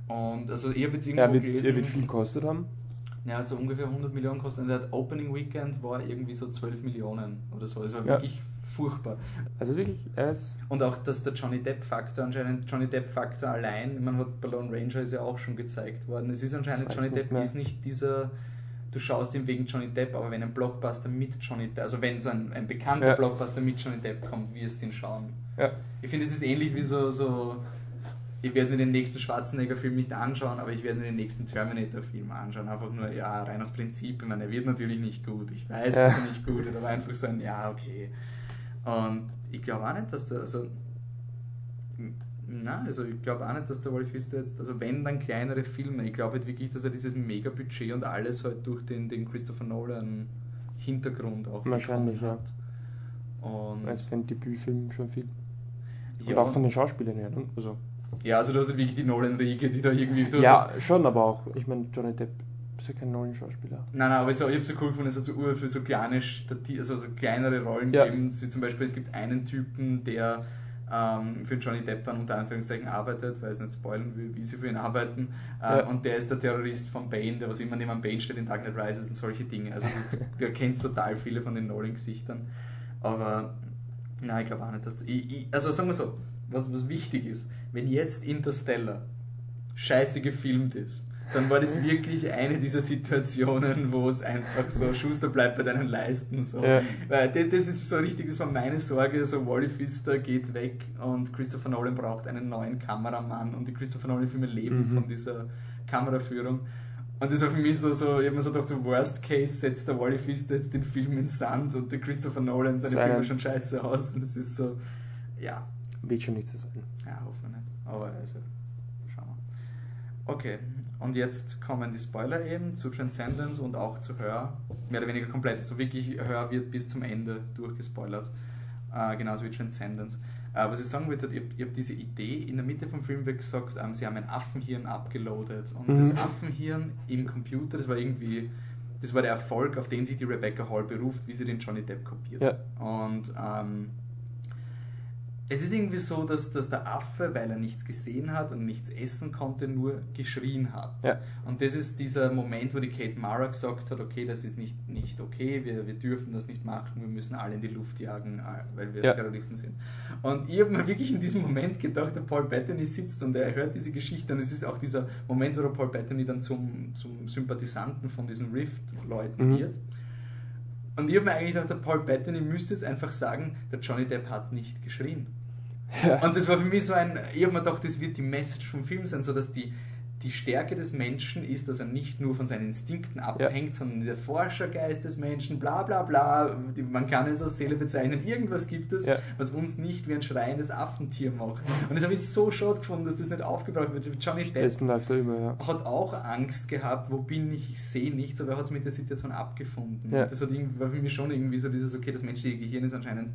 Und also ich habe jetzt irgendwo Er wird, gelesen. er wird viel gekostet haben. Ja, hat so ungefähr 100 Millionen gekostet. Und der hat Opening Weekend war irgendwie so 12 Millionen oder so. Es war Ja. wirklich furchtbar. Also wirklich, er ist. Und auch, dass der Johnny Depp-Faktor anscheinend, Johnny Depp-Faktor allein, man hat bei Lone Ranger ist ja auch schon gezeigt worden. Es ist anscheinend, Johnny nicht Depp mehr. ist nicht dieser, du schaust ihn wegen Johnny Depp, aber wenn ein Blockbuster mit Johnny Depp, also wenn so ein, ein bekannter Ja. Blockbuster mit Johnny Depp kommt, wirst du ihn schauen. Ja. Ich finde, es ist ähnlich wie so, so ich werde mir den nächsten Schwarzenegger-Film nicht anschauen, aber ich werde mir den nächsten Terminator-Film anschauen. Einfach nur, ja, rein aus Prinzip. Ich meine, er wird natürlich nicht gut. Ich weiß, Ja. dass er nicht gut ist, aber einfach so ein, ja, okay. Und ich glaube auch nicht, dass der, also, na, also ich glaube auch nicht, dass der Wolf ist jetzt, also wenn, dann kleinere Filme. Ich glaube halt wirklich, dass er dieses Mega-Budget und alles halt durch den, den Christopher Nolan Hintergrund auch Wahrscheinlich, bekommen hat. Und Als für einen Debütfilm schon viel. Und ja, auch von den Schauspielern her. ne? Also, ja, also du hast halt wirklich die Nolan-Riege, die da irgendwie. Ja, schon, aber auch. Ich meine, Johnny Depp ist ja kein neuen Schauspieler. Nein, nein, aber ich habe so cool gefunden, es hat so ur für so kleine also so kleinere Rollen Ja. gegeben. Wie zum Beispiel, es gibt einen Typen, der ähm, für Johnny Depp dann unter Anführungszeichen arbeitet, weil ich es nicht spoilen will, wie sie für ihn arbeiten. Äh, Ja. Und der ist der Terrorist von Bane, der was immer neben Bane steht in Dark Knight Rises und solche Dinge. Also du, du erkennst total viele von den Nolan-Gesichtern. Aber nein, ich glaube auch nicht, dass du. Ich, ich, also sagen wir so, was, was wichtig ist, wenn jetzt Interstellar scheiße gefilmt ist, dann war das wirklich eine dieser Situationen, wo es einfach so Schuster bleibt bei deinen Leisten. So. Ja. Weil das, ist so richtig, das war meine Sorge, so Wally Pfister geht weg und Christopher Nolan braucht einen neuen Kameramann und die Christopher Nolan Filme leben Mhm. von dieser Kameraführung. Und das war für mich so, so ich habe mir so gedacht, worst case setzt der Wally Pfister jetzt den Film ins Sand und der Christopher Nolan seine Seine- Filme schon scheiße aus und das ist so, ja, Wird schon nicht so sein. ja, hoffen wir nicht. Aber also, schauen wir. Okay, und jetzt kommen die Spoiler eben zu Transcendence und auch zu Hör. Mehr oder weniger komplett. Also wirklich, Hör wird bis zum Ende durchgespoilert. Äh, genauso wie Transcendence. Äh, was ich sagen wollte, ihr, ihr habt diese Idee, in der Mitte vom Film wird gesagt, ähm, sie haben ein Affenhirn abgeloadet. Und Mhm. das Affenhirn im Computer, das war irgendwie, das war der Erfolg, auf den sich die Rebecca Hall beruft, wie sie den Johnny Depp kopiert. Ja. Und ähm, es ist irgendwie so, dass, dass der Affe, weil er nichts gesehen hat und nichts essen konnte, nur geschrien hat. Ja. Und das ist dieser Moment, wo die Kate Mara gesagt hat, okay, das ist nicht, nicht okay, wir, wir dürfen das nicht machen, wir müssen alle in die Luft jagen, äh, weil wir Ja. Terroristen sind. Und ich habe mir wirklich in diesem Moment gedacht, der Paul Bettany sitzt und er hört diese Geschichte und es ist auch dieser Moment, wo der Paul Bettany dann zum, zum Sympathisanten von diesen Rift-Leuten Mhm. wird. Und ich habe mir eigentlich gedacht, der Paul Bettany müsste jetzt einfach sagen, der Johnny Depp hat nicht geschrien. Ja. Und das war für mich so ein, ich habe mir gedacht, das wird die Message vom Film sein, so dass die, die Stärke des Menschen ist, dass er nicht nur von seinen Instinkten abhängt, sondern der Forschergeist des Menschen, bla bla bla, man kann es als Seele bezeichnen, irgendwas gibt es, Ja. was uns nicht wie ein schreiendes Affentier macht. Und das habe ich so schade gefunden, dass das nicht aufgebracht wird. Johnny Depp er immer, ja. hat auch Angst gehabt, wo bin ich, ich sehe nichts, aber er hat es mit der Situation abgefunden. Ja. Das hat irgendwie, war für mich schon irgendwie so dieses, okay, das menschliche Gehirn ist anscheinend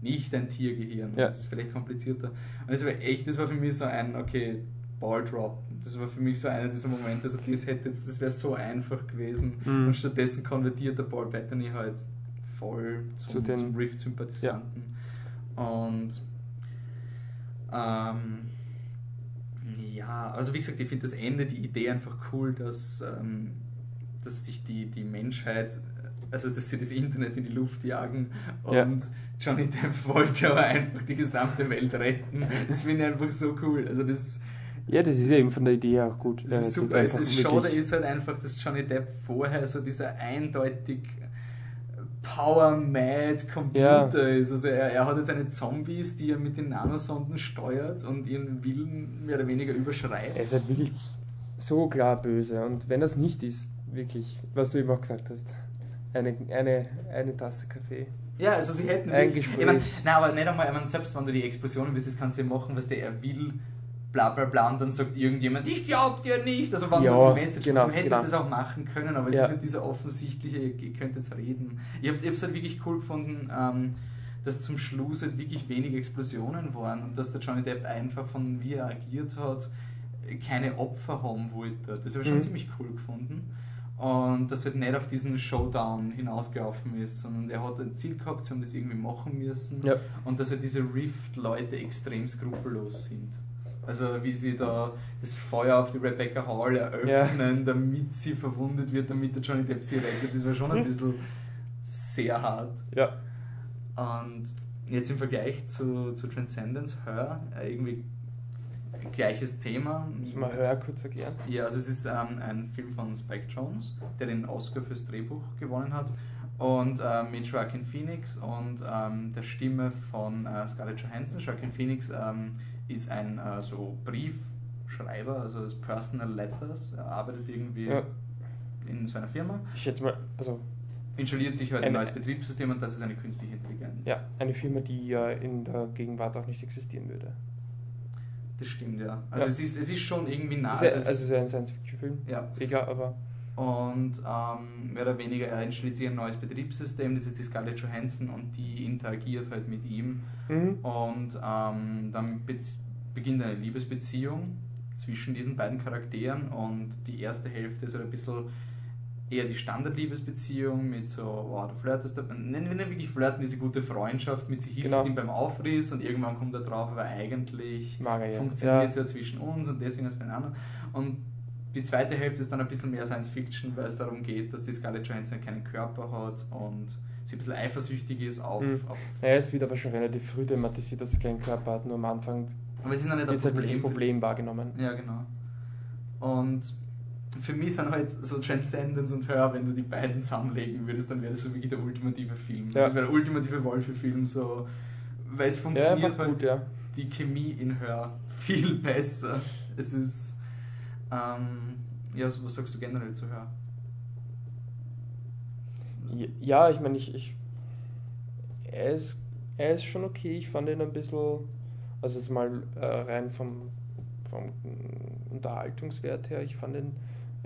nicht ein Tiergehirn. Ja. Das ist vielleicht komplizierter. Und das war echt, das war für mich so ein, okay, Ball Drop. Das war für mich so einer dieser Momente, also das hätte jetzt, das wäre so einfach gewesen. Mhm. Und stattdessen konvertiert der Paul Bettany halt voll zum, Zu den- zum Rift-Sympathisanten. Und ähm, ja, also wie gesagt, ich finde das Ende, die Idee einfach cool, dass, ähm, dass sich die, die Menschheit also dass sie das Internet in die Luft jagen und Ja. Johnny Depp wollte aber einfach die gesamte Welt retten. Das finde ich einfach so cool. Also das, Ja, das ist ja eben von der Idee auch gut. das Ja, ist super. Es ist schade ist halt einfach, dass Johnny Depp vorher so dieser eindeutig Power-Mad Computer ist. Also er, er hat jetzt seine Zombies, die er mit den Nanosonden steuert und ihren Willen mehr oder weniger überschreitet. Er ist halt wirklich so klar böse. Und wenn das nicht ist, wirklich, was du eben auch gesagt hast, eine, eine, eine Tasse Kaffee. Ja, also sie hätten Ein wirklich- Gespräch. Ich mein, nein, aber nicht einmal, ich mein, selbst wenn du die Explosionen willst, das kannst du ja machen, was der er will, bla bla bla, und dann sagt irgendjemand, ich glaub dir nicht. Also wenn Ja, du eine Message genau, du hättest genau. das auch machen können, aber es Ja. ist halt dieser offensichtliche, ihr, könnt jetzt reden. Ich ich hab's halt wirklich cool gefunden, ähm, dass zum Schluss halt wirklich wenig Explosionen waren und dass der Johnny Depp einfach von wie er agiert hat, keine Opfer haben wollte. Das habe ich schon Mhm. ziemlich cool gefunden. Und dass halt nicht auf diesen Showdown hinausgelaufen ist, sondern er hat ein Ziel gehabt, sie haben das irgendwie machen müssen. Ja. Und dass halt diese Rift-Leute extrem skrupellos sind. Also wie sie da das Feuer auf die Rebecca Hall eröffnen, damit sie verwundet wird, damit der Johnny Depp sie rettet. Das war schon ein Mhm. bisschen sehr hart. Ja. Und jetzt im Vergleich zu, zu Transcendence, Her, äh, irgendwie gleiches Thema. Müssen wir höher kurz erklären. Ja, also es ist ähm, ein Film von Spike Jones, der den Oscar fürs Drehbuch gewonnen hat. Und ähm, mit Joaquin Phoenix und ähm, der Stimme von äh, Scarlett Johansson. Joaquin Phoenix ähm, ist ein äh, so Briefschreiber, also das Personal Letters. Er arbeitet irgendwie Ja. in so einer Firma, Ich schätze mal, also installiert sich halt ein neues Betriebssystem und das ist eine künstliche Intelligenz. ja, eine Firma, die ja in der Gegenwart auch nicht existieren würde. Das stimmt, ja. Also Ja. Es, ist, es ist schon irgendwie nah. Ist ja, es- also es ist ja ein Science-Fiction-Film. ja. Egal, aber Und ähm, mehr oder weniger, er installiert sich ein neues Betriebssystem, das ist die Scarlett Johansson und die interagiert halt mit ihm. mhm. Und ähm, dann beginnt eine Liebesbeziehung zwischen diesen beiden Charakteren und die erste Hälfte ist halt ein bisschen eher die Standardliebesbeziehung mit so, oh, du flirtest, da- nennen wir nicht wirklich flirten, diese gute Freundschaft mit sie hilft Genau. ihm beim Aufriss und irgendwann kommt er drauf, aber eigentlich er funktioniert es Ja. ja zwischen uns und deswegen ist es bei den anderen. Und die zweite Hälfte ist dann ein bisschen mehr Science Fiction, weil es darum geht, dass die Scarlett Johansson keinen Körper hat und sie ein bisschen eifersüchtig ist auf. Mhm. auf er ist wieder aber schon relativ früh thematisiert, dass er keinen Körper hat. Nur am Anfang aber es ist noch nicht ein wird halt nicht das Problem. Problem wahrgenommen. Ja, genau. Und für mich sind halt so Transcendence und Her, wenn du die beiden zusammenlegen würdest, dann wäre das so wirklich der ultimative Film. Ja. Das wäre der ultimative Wolfe-Film, so, weil es Ja, funktioniert einfach halt gut, ja. die Chemie in Her viel besser. Es ist. Ähm, ja, so, was sagst du generell zu Her? Ja, ich meine, ich, ich er, ist, er ist schon okay. Ich fand ihn ein bisschen, also jetzt mal äh, rein vom, vom Unterhaltungswert her, ich fand ihn,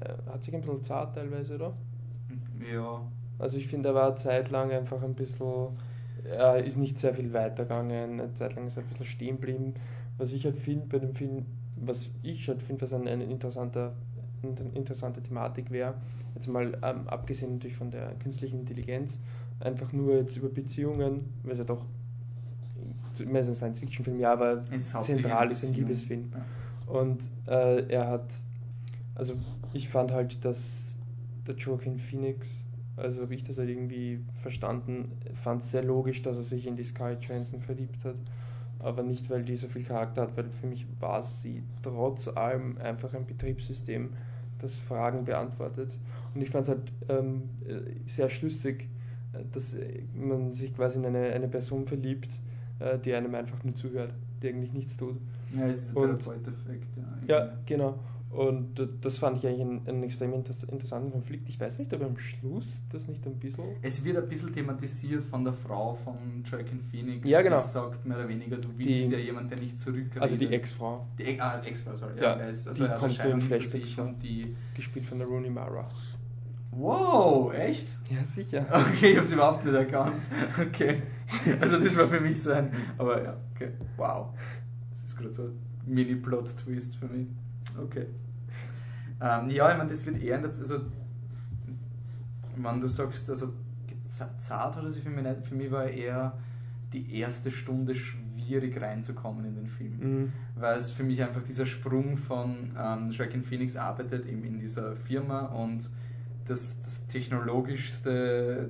äh, hat sich ein bisschen zart teilweise, oder? Ja. Also ich finde, er war eine Zeit lang einfach ein bisschen, er ist nicht sehr viel weitergegangen, eine Zeit lang ist er ein bisschen stehen geblieben. Was ich halt finde bei dem Film, was ich halt finde, was eine, eine interessanter, interessante Thematik wäre, jetzt mal ähm, abgesehen natürlich von der künstlichen Intelligenz, einfach nur jetzt über Beziehungen, weil es ja doch, mehr ist ein Science-Fiction-Film, ja, aber zentral ist ein. Liebesfilm. Ja. Und äh, er hat, also ich fand halt, dass der Joaquin Phoenix, also habe ich das halt irgendwie verstanden, fand es sehr logisch, dass er sich in die Scarlett Johansson verliebt hat. Aber nicht, weil die so viel Charakter hat, weil für mich war sie trotz allem einfach ein Betriebssystem, das Fragen beantwortet. Und ich fand es halt ähm, äh, sehr schlüssig, äh, dass äh, man sich quasi in eine, eine Person verliebt, äh, die einem einfach nur zuhört, die eigentlich nichts tut. Ja, es ist Und- Therapeut-Effekt. Ja, irgendwie. genau. Und das fand ich eigentlich einen, einen extrem inter- interessanten Konflikt. Ich weiß nicht, ob am Schluss das nicht ein bisschen. Es wird ein bisschen thematisiert von der Frau von Joaquin Phoenix, Ja, genau. die sagt mehr oder weniger, du willst Die- ja jemand, der nicht zurückredet. Also die Ex-Frau, Die ah, Ex-Frau, sorry. Ja, er ist, die also er hat kommt im Flashback und die... gespielt von der Rooney Mara. Wow, echt? Ja, sicher. Okay, ich habe es überhaupt nicht erkannt. Okay. Also das war für mich so ein... Aber ja, okay. Wow. Das ist gerade so ein Mini-Plot-Twist für mich. Okay. Ähm, ja, ich meine, das wird eher... Also, wenn du sagst, also zart oder so, für mich, nicht, für mich war eher die erste Stunde schwierig reinzukommen in den Film Mhm. weil es für mich einfach dieser Sprung von ähm, Joaquin Phoenix arbeitet eben in dieser Firma und das, das technologischste,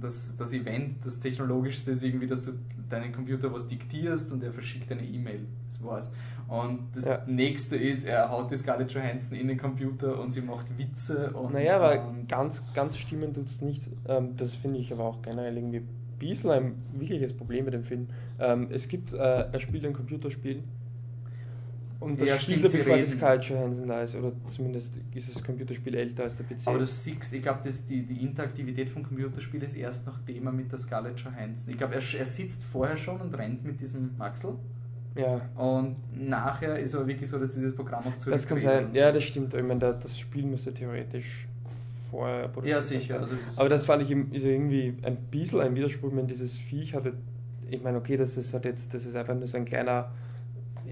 das, das Event, das technologischste ist irgendwie, dass du deinen Computer was diktierst und er verschickt eine E-Mail. Das war's. Und das Ja. nächste ist, er haut die Scarlett Johansson in den Computer und sie macht Witze und. Naja, aber ähm, ganz, ganz stimmen tut es nicht. Ähm, das finde ich aber auch generell irgendwie ein bisschen ein wirkliches Problem mit dem Film. Ähm, es gibt, äh, er spielt ein Computerspiel. Und das Ja, spielt er, bevor das Scarlett Johansson da ist. Oder zumindest ist das Computerspiel älter als der PC. Aber du siehst, ich glaube, die, die Interaktivität vom Computerspiel ist erst nachdem er mit der Scarlett Johansson. Ich glaube, er, er sitzt vorher schon und rennt mit diesem Maxel. Ja, Und nachher ist aber wirklich so, dass dieses Programm auch das kann sein. Ja, das stimmt. Ich meine, da- das Spiel müsste theoretisch vorher produziert Ja, sicher. sein. Also das, Aber das fand ich ist irgendwie ein bisschen ein Widerspruch, wenn dieses Viech hatte. Ich meine, okay, das ist halt jetzt, das ist einfach nur so ein kleiner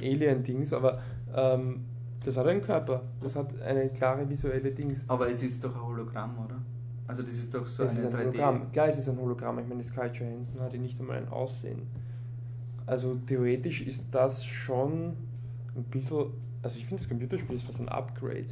Alien-Dings, aber ähm, das hat einen Körper. Das hat eine klare visuelle Dings. aber es ist doch ein Hologramm, oder? Also das ist doch so es ist eine ein 3D. Hologramm. Klar, es ist ein Hologramm. Ich meine, Sky Johansson hat ja nicht einmal ein Aussehen. Also theoretisch ist das schon ein bisschen. Also ich finde, das Computerspiel ist fast ein Upgrade.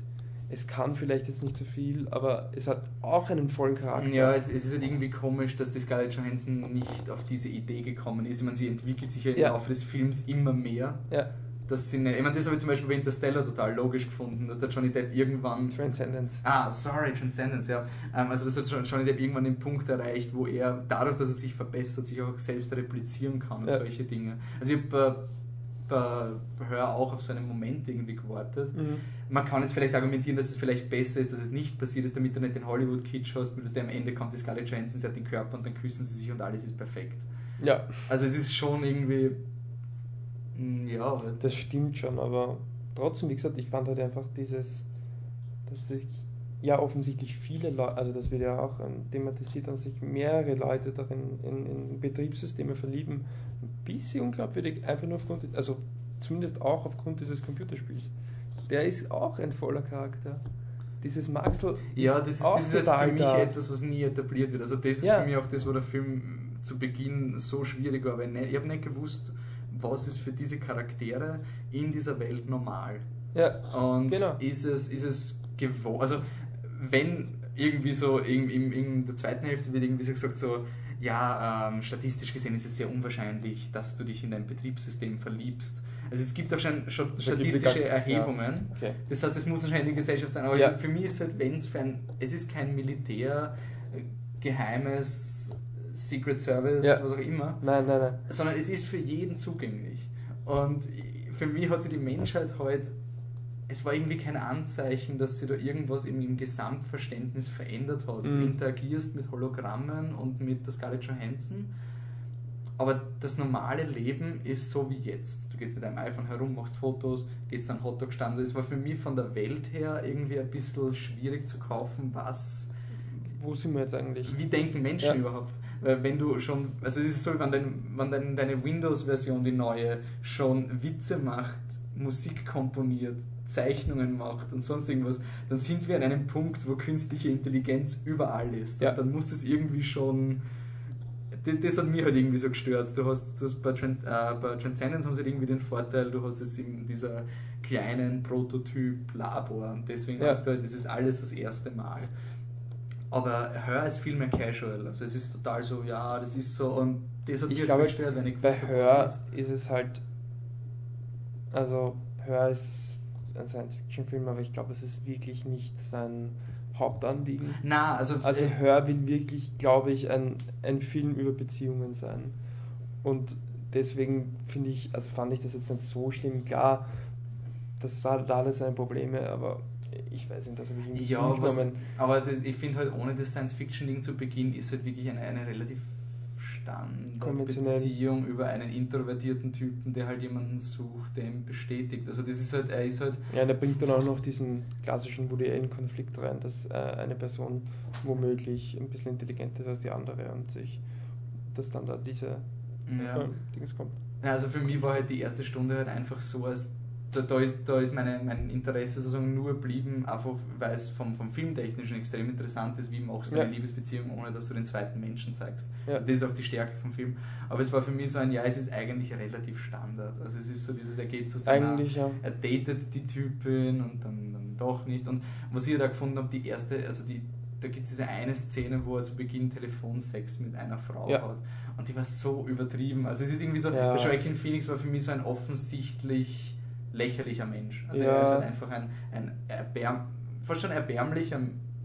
Es kann vielleicht jetzt nicht so viel, aber es hat auch einen vollen Charakter. Ja, es, es ist halt irgendwie komisch, dass die Scarlett Johansson nicht auf diese Idee gekommen ist. Ich meine, sie entwickelt sich ja im Ja. Laufe des Films immer mehr. ja. Das sind, ich meine, das habe ich zum Beispiel bei Interstellar total logisch gefunden, dass der Johnny Depp irgendwann Transcendence. Ah, sorry, Transcendence, ja. Ähm, also das hat schon- Johnny Depp irgendwann den Punkt erreicht, wo er dadurch, dass er sich verbessert, sich auch selbst replizieren kann und Ja. solche Dinge. Also ich habe bei, bei Hör auch auf so einen Moment irgendwie gewartet. Mhm. Man kann jetzt vielleicht argumentieren, dass es vielleicht besser ist, dass es nicht passiert ist, damit du nicht den Hollywood-Kitsch hast, dass der am Ende kommt, die Scarlett Johansson, sie hat den Körper und dann küssen sie sich und alles ist perfekt. Ja, Also es ist schon irgendwie... mm, Ja, das stimmt schon, aber trotzdem, wie gesagt, ich fand halt einfach dieses, dass sich ja offensichtlich viele Leute, also das wird ja auch ähm, thematisiert, dass sich mehrere Leute darin in, in Betriebssysteme verlieben, ein bisschen unglaubwürdig, einfach nur aufgrund, also zumindest auch aufgrund dieses Computerspiels. Der ist auch ein voller Charakter. Dieses Maxel Ja, das das ist halt für mich da. etwas, was nie etabliert wird. Also das ist Ja. für mich auch das, wo der Film zu Beginn so schwierig war, weil ich, ich habe nicht gewusst, was ist für diese Charaktere in dieser Welt normal. Ja, Und Genau. ist es, ist es gewohnt, also wenn irgendwie so in, in, in der zweiten Hälfte wird irgendwie so gesagt so, ja, ähm, statistisch gesehen ist es sehr unwahrscheinlich, dass du dich in dein Betriebssystem verliebst. Also es gibt auch schon, schon statistische Erhebungen. okay. Das heißt, es muss anscheinend die Gesellschaft sein. Aber Ja. für mich ist halt, wenn es für ein, es ist kein Militär, äh, geheimes Secret Service, Ja. was auch immer, Nein, nein, nein. sondern es ist für jeden zugänglich. Und für mich hat sich die Menschheit heute, es war irgendwie kein Anzeichen, dass sie da irgendwas im, Gesamtverständnis verändert hat. Du Mhm. interagierst mit Hologrammen und mit der Scarlett Johansson. Aber das normale Leben ist so wie jetzt. Du gehst mit deinem iPhone herum, machst Fotos, gehst an Hotdog stand. Es war für mich von der Welt her irgendwie ein bisschen schwierig zu kaufen, was Wo sind wir jetzt eigentlich? wie denken Menschen Ja. überhaupt? Weil wenn du schon, also es ist so, wenn, dein, wenn dein, deine Windows-Version, die neue, schon Witze macht, Musik komponiert, Zeichnungen macht und sonst irgendwas, dann sind wir an einem Punkt, wo künstliche Intelligenz überall ist. Ja. Dann muss das irgendwie schon, das, hat mich halt irgendwie so gestört. Du hast das bei, Tran- äh, bei Transcendence haben sie halt irgendwie den Vorteil, du hast es in dieser kleinen Prototyp-Labor und deswegen Ja. hast du halt, das ist alles das erste Mal. Aber Hör ist viel mehr casual. Also es ist total so, ja, das ist so und das hat Ich mich glaube, gestört, wenn ich Bei gewusst habe, Hör ist. ist es halt. Also, Hör ist ein Science-Fiction-Film, aber ich glaube, es ist wirklich nicht sein Hauptanliegen. Na, also, Also, äh, Hör will wirklich, glaube ich, ein, ein Film über Beziehungen sein. Und deswegen finde ich, also fand ich das jetzt nicht so schlimm. Klar, das hat alles seine Probleme, aber ich weiß nicht, das habe ich irgendwie ja, was, aber das, ich finde halt, ohne das Science-Fiction-Ding zu Beginn ist halt wirklich eine, eine relativ. Standardbeziehung über einen introvertierten Typen, der halt jemanden sucht, der ihn bestätigt. Also das ist halt, er ist halt, Ja, der bringt dann auch noch diesen klassischen Woody Allen-Konflikt rein, dass äh, eine Person womöglich ein bisschen intelligenter ist als die andere und sich, dass dann da diese ja. äh, Dings kommt. Ja, also für mich war halt die erste Stunde halt einfach so, als da, da ist, da ist meine, mein Interesse sozusagen nur geblieben, einfach weil es vom, vom Filmtechnischen extrem interessant ist, wie machst du Ja. eine Liebesbeziehung, ohne dass du den zweiten Menschen zeigst. Ja. Also das ist auch die Stärke vom Film. Aber es war für mich so ein, ja, es ist eigentlich relativ Standard. Also es ist so dieses, er geht zu seiner, ja. er datet die Typin und dann, dann doch nicht. Und was ich da gefunden habe, die erste, also die da gibt es diese eine Szene, wo er zu Beginn Telefonsex mit einer Frau Ja. hat. Und die war so übertrieben. Also es ist irgendwie so, Ja. Joaquin Phoenix war für mich so ein offensichtlich lächerlicher Mensch. Also Ja. er ist halt einfach ein, ein erbärm, fast schon erbärmlicher,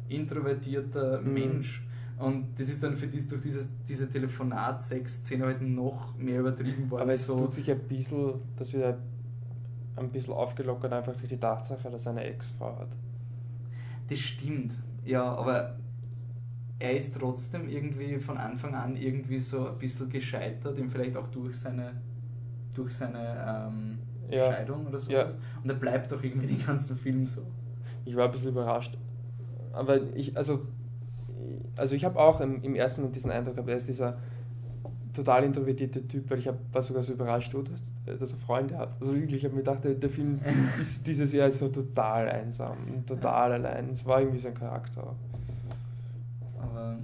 introvertierter Mhm. Mensch. Und das ist dann für dies, durch dieses, diese Telefonat-Sex-Szene halt noch mehr übertrieben worden. Aber es so, tut sich ein bisschen, das wird ein bisschen aufgelockert, einfach durch die Tatsache, dass er eine Ex-Frau hat. Das stimmt, ja, aber er ist trotzdem irgendwie von Anfang an irgendwie so ein bisschen gescheitert, eben vielleicht auch durch seine, durch seine ähm, Ja. Scheidung oder Ja. sowas. Und er bleibt auch irgendwie den ganzen Film so. Ich war ein bisschen überrascht. Aber ich, also, also ich habe auch im, im ersten Moment diesen Eindruck gehabt, er ist dieser total introvertierte Typ, weil ich hab, war sogar so überrascht, oh, dass, dass er Freunde hat. Also wirklich, ich habe mir gedacht, der, der Film ist dieses Jahr so total einsam, und total allein. Es war irgendwie sein Charakter. Aber,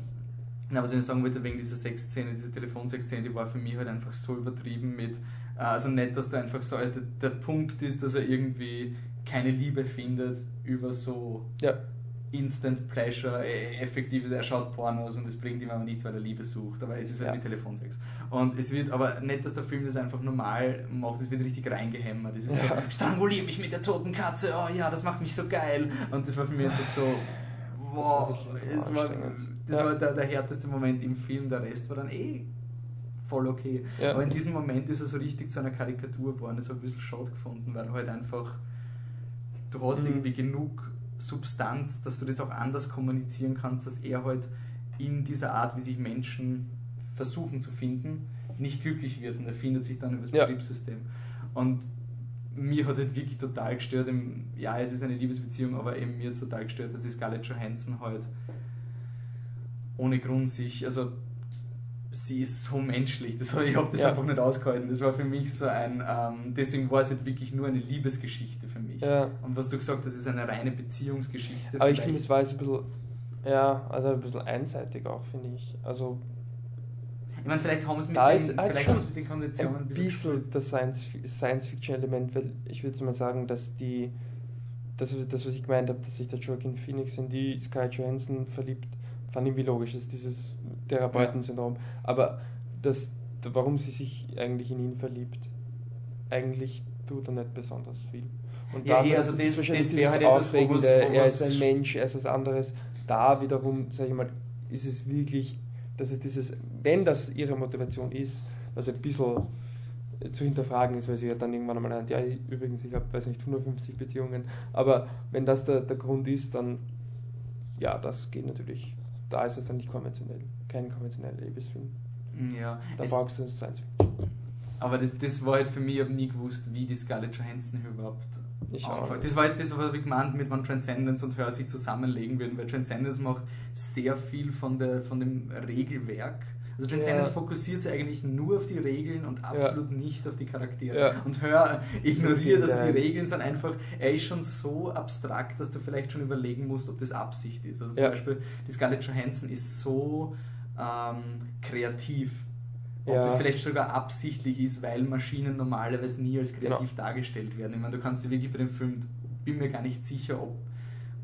na, was ich sagen wollte, wegen dieser Sexszene, diese Telefonsexszene, die war für mich halt einfach so übertrieben mit, also nicht, dass da einfach so, der, der Punkt ist, dass er irgendwie keine Liebe findet über so Ja, Instant Pleasure, äh, effektiv ist, er schaut Pornos und es bringt ihm aber nichts, weil er Liebe sucht, aber es ist halt Ja. wie Telefonsex. Und es wird aber nicht, dass der Film das einfach normal macht, es wird richtig reingehämmert. Es ist Ja. so, strangulier mich mit der toten Katze, oh ja, das macht mich so geil. Und das war für mich einfach so, wow, es war, das Ja. war der, der härteste Moment im Film, der Rest war dann eh voll okay. Ja. Aber in diesem Moment ist er so richtig zu einer Karikatur geworden, das habe ich ein bisschen schade gefunden, weil halt einfach, du hast Mhm. irgendwie genug Substanz, dass du das auch anders kommunizieren kannst, dass er halt in dieser Art, wie sich Menschen versuchen zu finden, nicht glücklich wird und er findet sich dann über das Ja. Betriebssystem. Und mir hat es halt wirklich total gestört, ja, es ist eine Liebesbeziehung, aber eben mir ist total gestört, dass die Scarlett Johansson halt ohne Grund sich, also sie ist so menschlich, das, ich habe das Ja. einfach nicht ausgehalten. Das war für mich so ein, ähm, deswegen war es halt wirklich nur eine Liebesgeschichte für mich. Ja. Und was du gesagt hast, ist eine reine Beziehungsgeschichte. aber ich vielleicht. finde, es war jetzt ein bisschen, ja, also ein bisschen einseitig auch, finde ich. Also ich meine, vielleicht haben mit, den, halt vielleicht haben sie mit den Konditionen ein ein bisschen bisschen gespielt. das Science- Science-Fiction-Element, weil ich würde mal sagen, dass die, das, das, was ich gemeint habe, dass sich der Joaquin Phoenix in die Sky Johansson verliebt, fand ich wie logisch, das ist dieses Therapeuten-Syndrom. Aber das, warum sie sich eigentlich in ihn verliebt, eigentlich tut er nicht besonders viel. Und Ja, eh, also das- wahrscheinlich das wäre halt etwas, wo was- wo er ist ein Mensch, er ist was anderes. Da wiederum, sage ich mal, ist es wirklich, dass es dieses, wenn das ihre Motivation ist, was ein bisschen äh, zu hinterfragen ist, weil sie ja dann irgendwann einmal hat, ja, übrigens, ich habe, weiß nicht, 150 Beziehungen, aber wenn das der, der Grund ist, dann, ja, das geht natürlich, da ist es dann nicht konventionell, kein konventioneller Liebesfilm. Ja, Da brauchst du Science aber das, das war halt für mich, ich habe nie gewusst, wie die Scarlett Johansson überhaupt Ich auch. Das war halt das, was ich gemeint mit wann Transcendence und Her sich zusammenlegen würden, weil Transcendence macht sehr viel von, der, von dem Regelwerk. Also Transcendence Ja. fokussiert sich eigentlich nur auf die Regeln und absolut nicht auf die Charaktere. Ja. Und Hör ignoriert Gegenteil. dass die Regeln sind einfach, er ist schon so abstrakt, dass du vielleicht schon überlegen musst, ob das Absicht ist. Also zum Ja. Beispiel, die Scarlett Johansson ist so ähm, kreativ. Ob Ja. das vielleicht sogar absichtlich ist, weil Maschinen normalerweise nie als Genau. kreativ dargestellt werden. Ich meine, du kannst dir wirklich bei dem Film, bin mir gar nicht sicher, ob,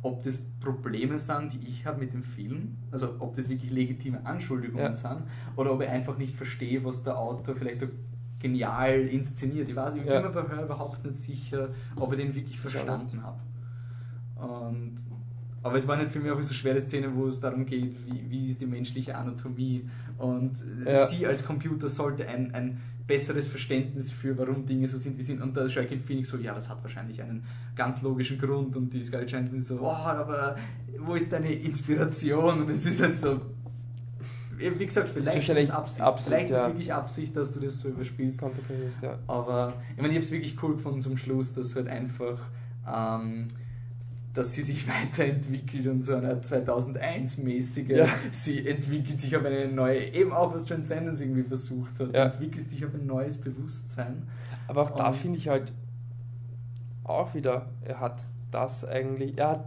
ob das Probleme sind, die ich habe mit dem Film, also ob das wirklich legitime Anschuldigungen Ja. sind, oder ob ich einfach nicht verstehe, was der Autor vielleicht genial inszeniert. Ich weiß, ich bin Ja. mir überhaupt nicht sicher, ob ich den wirklich verstanden habe. Und aber es war nicht für mich auch so schwere Szene, wo es darum geht, wie, wie ist die menschliche Anatomie. Und äh, Ja. sie als Computer sollte ein, ein besseres Verständnis für, warum Dinge so sind, wie sie sind. Und da ist Joaquin Phoenix so, ja, das hat wahrscheinlich einen ganz logischen Grund. Und die Scarlett Johansson ist so, oh, aber wo ist deine Inspiration? Und es ist halt so, wie gesagt, vielleicht ist, es Absicht. Absicht, vielleicht ist ja. es wirklich Absicht, dass du das so überspielst. ja. Aber ich meine, ich habe es wirklich cool gefunden zum Schluss, dass halt einfach, ähm, dass sie sich weiterentwickelt und so eine 2001-mäßige, Ja. sie entwickelt sich auf eine neue, eben auch was Transcendence irgendwie versucht hat, Ja. entwickelst dich auf ein neues Bewusstsein. Aber auch da finde ich halt auch wieder, er hat das eigentlich, er hat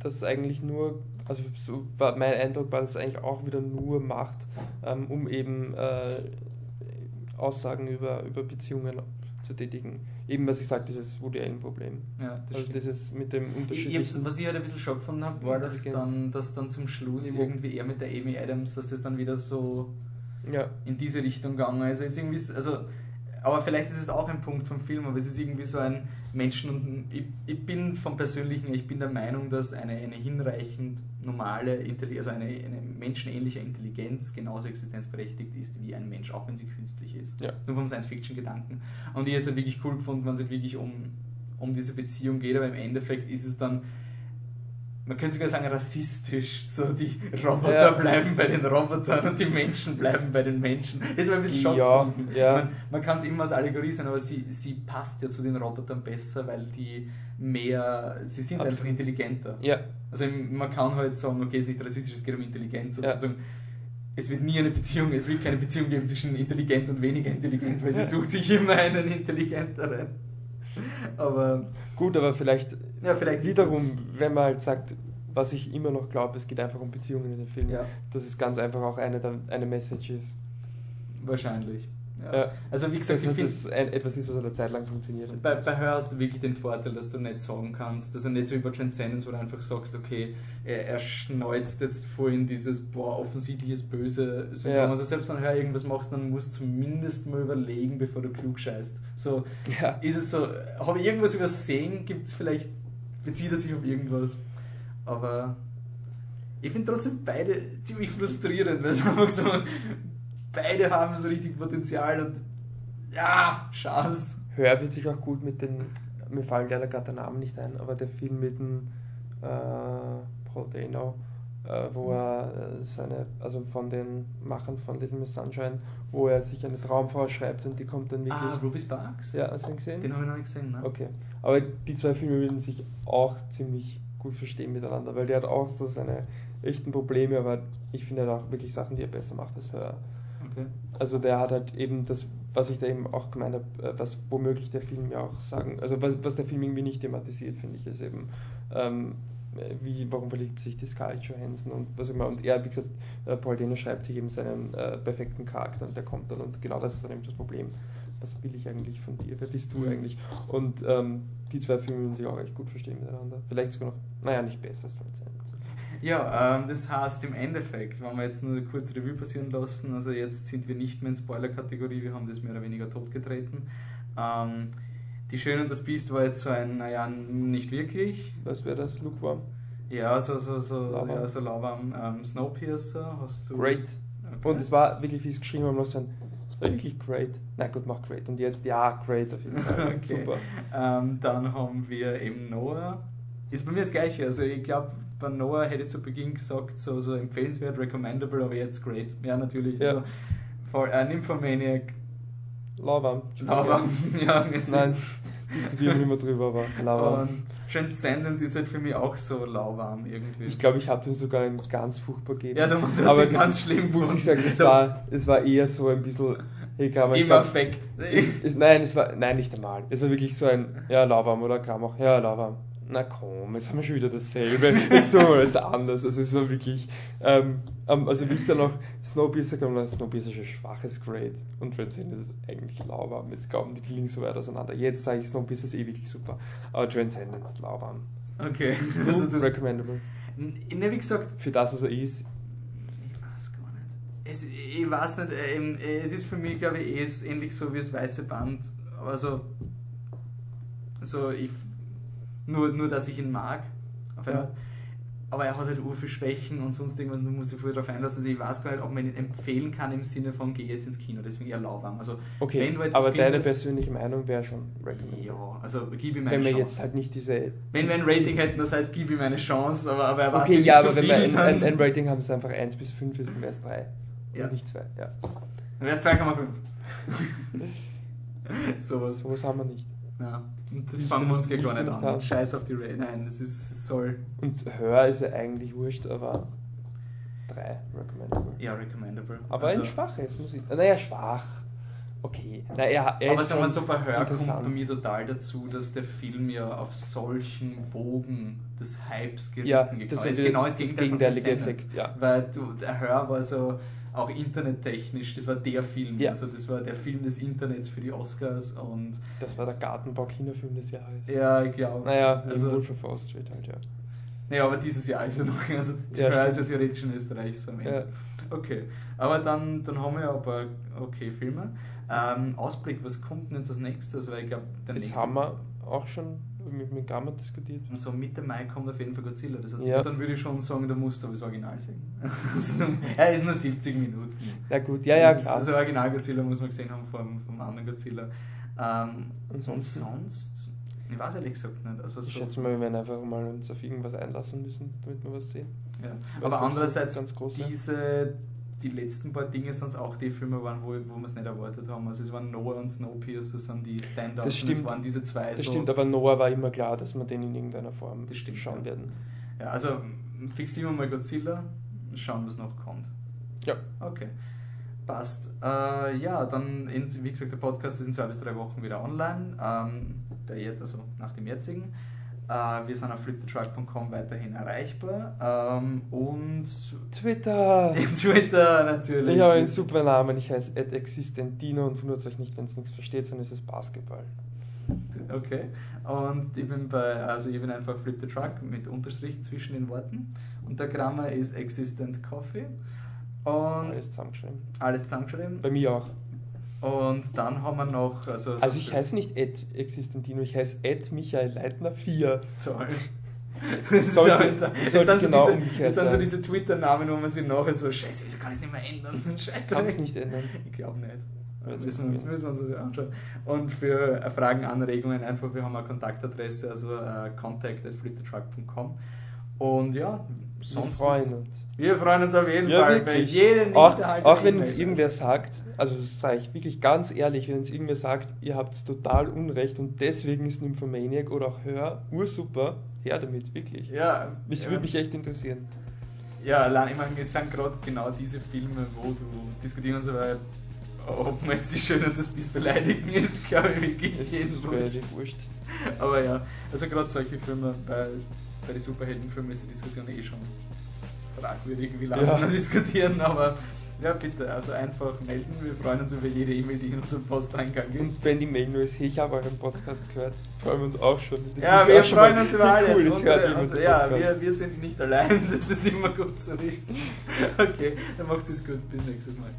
das eigentlich nur, also so war mein Eindruck war, dass er eigentlich auch wieder nur macht, ähm, um eben äh, Aussagen über, über Beziehungen zu tätigen. Eben was ich sage, dieses Woody Allen-Problem. Ja, das Also dieses mit dem hab's, was ich halt ein bisschen schock gefunden habe, war, dass dann, dass dann zum Schluss Niveau. irgendwie er mit der Amy Adams, dass das dann wieder so ja, in diese Richtung gegangen ist. Also, also, aber vielleicht ist es auch ein Punkt vom Film, aber es ist irgendwie so ein Menschen und ich, ich bin vom Persönlichen, ich bin der Meinung, dass eine, eine hinreichend normale, Intelli- also eine, eine menschenähnliche Intelligenz genauso existenzberechtigt ist wie ein Mensch, auch wenn sie künstlich ist. Ja. So vom Science-Fiction-Gedanken. Und ich jetzt halt wirklich cool gefunden, wenn es halt wirklich um, um diese Beziehung geht, aber im Endeffekt ist es dann man könnte sogar sagen rassistisch. So die Roboter Ja. bleiben bei den Robotern und die Menschen bleiben bei den Menschen. Das war ein bisschen schock Ja, ja. Man, man kann es immer als Allegorie sehen, aber sie, sie passt ja zu den Robotern besser, weil die mehr, sie sind Absolut. einfach intelligenter. ja, Also man kann halt sagen, okay, es ist nicht rassistisch, es geht um Intelligenz. Ja. Sozusagen. Es wird nie eine Beziehung, es wird keine Beziehung geben zwischen intelligent und weniger intelligent, weil sie sucht sich immer einen intelligenteren. Aber gut, aber vielleicht ja, vielleicht wiederum, wenn man halt sagt, was ich immer noch glaube, es geht einfach um Beziehungen in dem Film, Ja. dass es ganz einfach auch eine, eine Message ist. wahrscheinlich. Ja. Also wie gesagt, Dass ich finde, das ein, etwas ist, was eine Zeit lang funktioniert bei, bei Her hast du wirklich den Vorteil, dass du nicht sagen kannst, dass er nicht so über Transcendence, wo du einfach sagst, okay, er, er schneuzt jetzt vorhin dieses, boah, offensichtliches Böse Syndrom. Ja. Also selbst wenn du irgendwas machst, dann musst du zumindest mal überlegen, bevor du klug scheißt. So, Ja. ist es so, habe ich irgendwas übersehen? Gibt es vielleicht, bezieht er sich auf irgendwas? Aber ich finde trotzdem beide ziemlich frustrierend, weil es einfach so, beide haben so richtig Potenzial und ja, Chance. Hör wird sich auch gut mit den, mir fallen leider gerade der Name nicht ein, aber der Film mit dem äh, Paul Dano, äh, wo er äh, seine, also von den Machern von Little Miss Sunshine, wo er sich eine Traumfrau schreibt und die kommt dann wirklich. Ah, Ruby Sparks? ja, hast du den gesehen? Den habe ich noch nicht gesehen, ne? Okay. Aber die zwei Filme würden sich auch ziemlich gut verstehen miteinander, weil der hat auch so seine echten Probleme, aber ich finde halt auch wirklich Sachen, die er besser macht als Hör. Okay. Also der hat halt eben das, was ich da eben auch gemeint habe, äh, was womöglich der Film ja auch sagen, also was, was der Film irgendwie nicht thematisiert, finde ich, ist eben, ähm, äh, wie, warum verliebt sich die Scarlett Johansson und was immer. Und er, wie gesagt, äh, Paul Dano schreibt sich eben seinen äh, perfekten Charakter und der kommt dann und genau das ist dann eben das Problem. Was will ich eigentlich von dir? Wer bist du Mhm. eigentlich? Und ähm, die zwei Filme würden sich auch echt gut verstehen miteinander. Vielleicht sogar noch, naja, nicht besser als Transcendence. Ja, ähm, das heißt im Endeffekt, wenn wir jetzt nur kurz Revue passieren lassen, also jetzt sind wir nicht mehr in Spoiler-Kategorie, wir haben das mehr oder weniger totgetreten. Ähm, die Schöne und das Biest war jetzt so ein, naja, nicht wirklich. Was wäre das? Lukewarm? Ja, so, so, so, Lauwarm. ja, so lauwarm. Ähm, Snowpiercer hast du. Great. Okay. Und es war wirklich, wie es geschrieben haben, war wirklich great. Na gut, mach great. Und jetzt, ja, great auf jeden Fall. Okay. Super. Ähm, dann haben wir eben Noah. Ist bei mir das gleiche. Also ich glaube, bei Noah hätte ich zu Beginn gesagt, so, so empfehlenswert, recommendable, aber jetzt great. Ja, natürlich. Ja. Also, vor, äh, Nymphomaniac, Lauwarm. Lava. ja, es Nein, ist. diskutieren wir nicht mehr drüber, aber lauwarm. Und Transcendence ist halt für mich auch so lauwarm irgendwie. Ich glaube, ich habe dem sogar ein ganz furchtbar gegeben. ja, du, hast aber das ganz schlimm muss ich sagen, Da- war, es war eher so ein bisschen, ich Im glaub, Affekt. es, nein, es war, nein, nicht einmal. Es war wirklich so ein, ja, lauwarm oder kam auch, ja, lauwarm. Na komm, jetzt haben wir schon wieder dasselbe. Jetzt tun wir mal was anderes. Also es war wirklich, ähm, ähm, also wie ich dann noch Snowpiercer kam, Snowpiercer ist ein schwaches Grade und Transcendence ist eigentlich lauwarm. Jetzt glauben die klingen so weit auseinander. Jetzt sage ich Snowpiercer ist eh wirklich super, aber Transcendence lauwarm. Okay. Du, Also, du, recommendable. ne, wie gesagt, Für das, was er ist, Ich weiß gar nicht. Es, ich weiß nicht, ähm, es ist für mich, glaube ich, eh ist ähnlich so wie das weiße Band. Also, so ich, nur, nur, dass ich ihn mag. Ja. Aber er hat halt ur viel Schwächen und sonst irgendwas du musst dich voll darauf einlassen. Also ich weiß gar nicht, ob man ihn empfehlen kann im Sinne von, geh jetzt ins Kino, deswegen eher lauwarm. Also, okay, wenn du etwas aber deine findest- persönliche Meinung wäre schon recommendable. ja, also gib ihm eine Wenn wir Chance. jetzt halt nicht diese wenn wir ein Rating hätten, das heißt, gib ihm eine Chance, aber, aber er Okay, nicht ja, zu aber wenn viel, wir ein, ein, ein Rating haben, es einfach 1 bis 5 ist, dann wäre es 3. Ja. Und nicht 2. Ja. dann wäre es 2,5. Sowas. So was haben wir nicht. Ja, und das fangen wir uns gar nicht an. haben? Scheiß auf die Ray. Nein, das ist es soll. Und Hör ist ja eigentlich wurscht, aber 3 recommendable. Ja, recommendable. Aber also, ein schwaches Musik. Naja, schwach. Okay. Na, er, er aber ist sagen wir so, bei Hör kommt bei mir total dazu, dass der Film ja auf solchen Wogen des Hypes geritten Ja, gekommen das ist. genau das das Gegenteil gegenteilige. Effekt, ja. Weil du, der Hör war so, auch internettechnisch, das war der Film. Ja. Also das war der Film des Internets für die Oscars und Das war der Gartenbau-Kinofilm des Jahres. ja, ich glaube. Naja, also, Wolf of Wall Street halt, ja. Nee, aber dieses Jahr ist ja noch, also die Ja, Hör ist ja theoretisch in Österreich so am Ende. Ja. Okay, aber dann, dann haben wir ja ein paar okay Filme. Ähm, Ausblick, was kommt denn jetzt als nächstes? Weil ich glaube, der Das nächste. haben wir auch schon mit, mit Gamma diskutiert. So Mitte Mai kommt auf jeden Fall Godzilla. Das heißt, Ja. dann würde ich schon sagen, da musst du aber das Original sehen. Er ist nur 70 Minuten. Ja gut, ja, ja, klar. Also Original Godzilla muss man gesehen haben vom, vom anderen Godzilla. Ähm, und Ansonsten? sonst, ich weiß ehrlich gesagt nicht. Also ich so, schätze mal, wir werden einfach mal uns auf irgendwas einlassen müssen, damit wir was sehen. ja. Aber andererseits, diese, die letzten paar Dinge sind auch die Filme, waren, wo, wo wir es nicht erwartet haben. Also es waren Noah und Snowpiercer, das sind die Stand-ups. Das und stimmt. Es waren diese zwei Das so. stimmt, aber Noah war immer klar, dass wir den in irgendeiner Form Das stimmt, schauen ja. werden. Ja, also fixieren wir mal Godzilla, schauen, was noch kommt. Ja. Okay. Passt. Äh, ja, dann, in, wie gesagt, der Podcast ist in zwei bis drei Wochen wieder online. Ähm, der jetzt, also nach dem jetzigen. Äh, wir sind auf fliptetruck.com weiterhin erreichbar. Ähm, und Twitter! Twitter natürlich. Ich habe einen super Namen, ich heiße Ed Existentino und wundert euch nicht, wenn es nichts versteht, sondern es ist Basketball. Okay. Und ich bin bei, also ich bin einfach Flip the Truck mit Unterstrichen zwischen den Worten. Und der Grammar ist Existent Coffee. Und Alles zusammengeschrieben. alles zusammengeschrieben. Bei mir auch. Und dann haben wir noch, also, Also ich heiße nicht Ed Existentino, ich heiße Ed Michael Leitner 4. Zoll. Das, ist Sollte- so, das, sollte sind so genau diese, das sind so sein. diese Twitter-Namen, wo man sich nachher so, scheiße, wieso kann ich es nicht mehr ändern? So Scheiß Kann es nicht ändern. Ich glaube nicht. Das müssen wir uns, müssen wir uns das anschauen. Und für äh, Fragen, Anregungen einfach, wir haben eine Kontaktadresse, also äh, contact at. Und ja, Wir sonst. freuen uns. Wir freuen uns auf jeden Ja, Fall wirklich. für jede nicht Auch, auch wenn uns irgendwer sagt, also das sage ich wirklich ganz ehrlich, wenn uns irgendwer sagt, ihr habt total Unrecht und deswegen ist Nymphomaniac oder auch Hör ursuper, her damit, wirklich. Ja, Mich ja. würde mich echt interessieren. Ja, allein, ich meine, es sind gerade genau diese Filme, wo du diskutieren und so weiter, ob man jetzt die Schöne und das Biest beleidigen ist, glaube ich wirklich jeden ist wurscht. wurscht. Aber ja, also gerade solche Filme, bei, bei den Superheldenfilmen ist die Diskussion eh schon fragwürdig, wie lange Ja. wir diskutieren, aber ja, bitte, also einfach melden. Wir freuen uns über jede E-Mail, die in unserem Posteingang ist. Und wenn die Mail nur ist, hey, ich habe euren Podcast gehört, freuen wir uns auch schon. Das Ja, wir freuen uns über alles. Cool, unsere, unsere, ja, wir, wir sind nicht allein, das ist immer gut zu wissen. Okay, dann macht es gut. Bis nächstes Mal.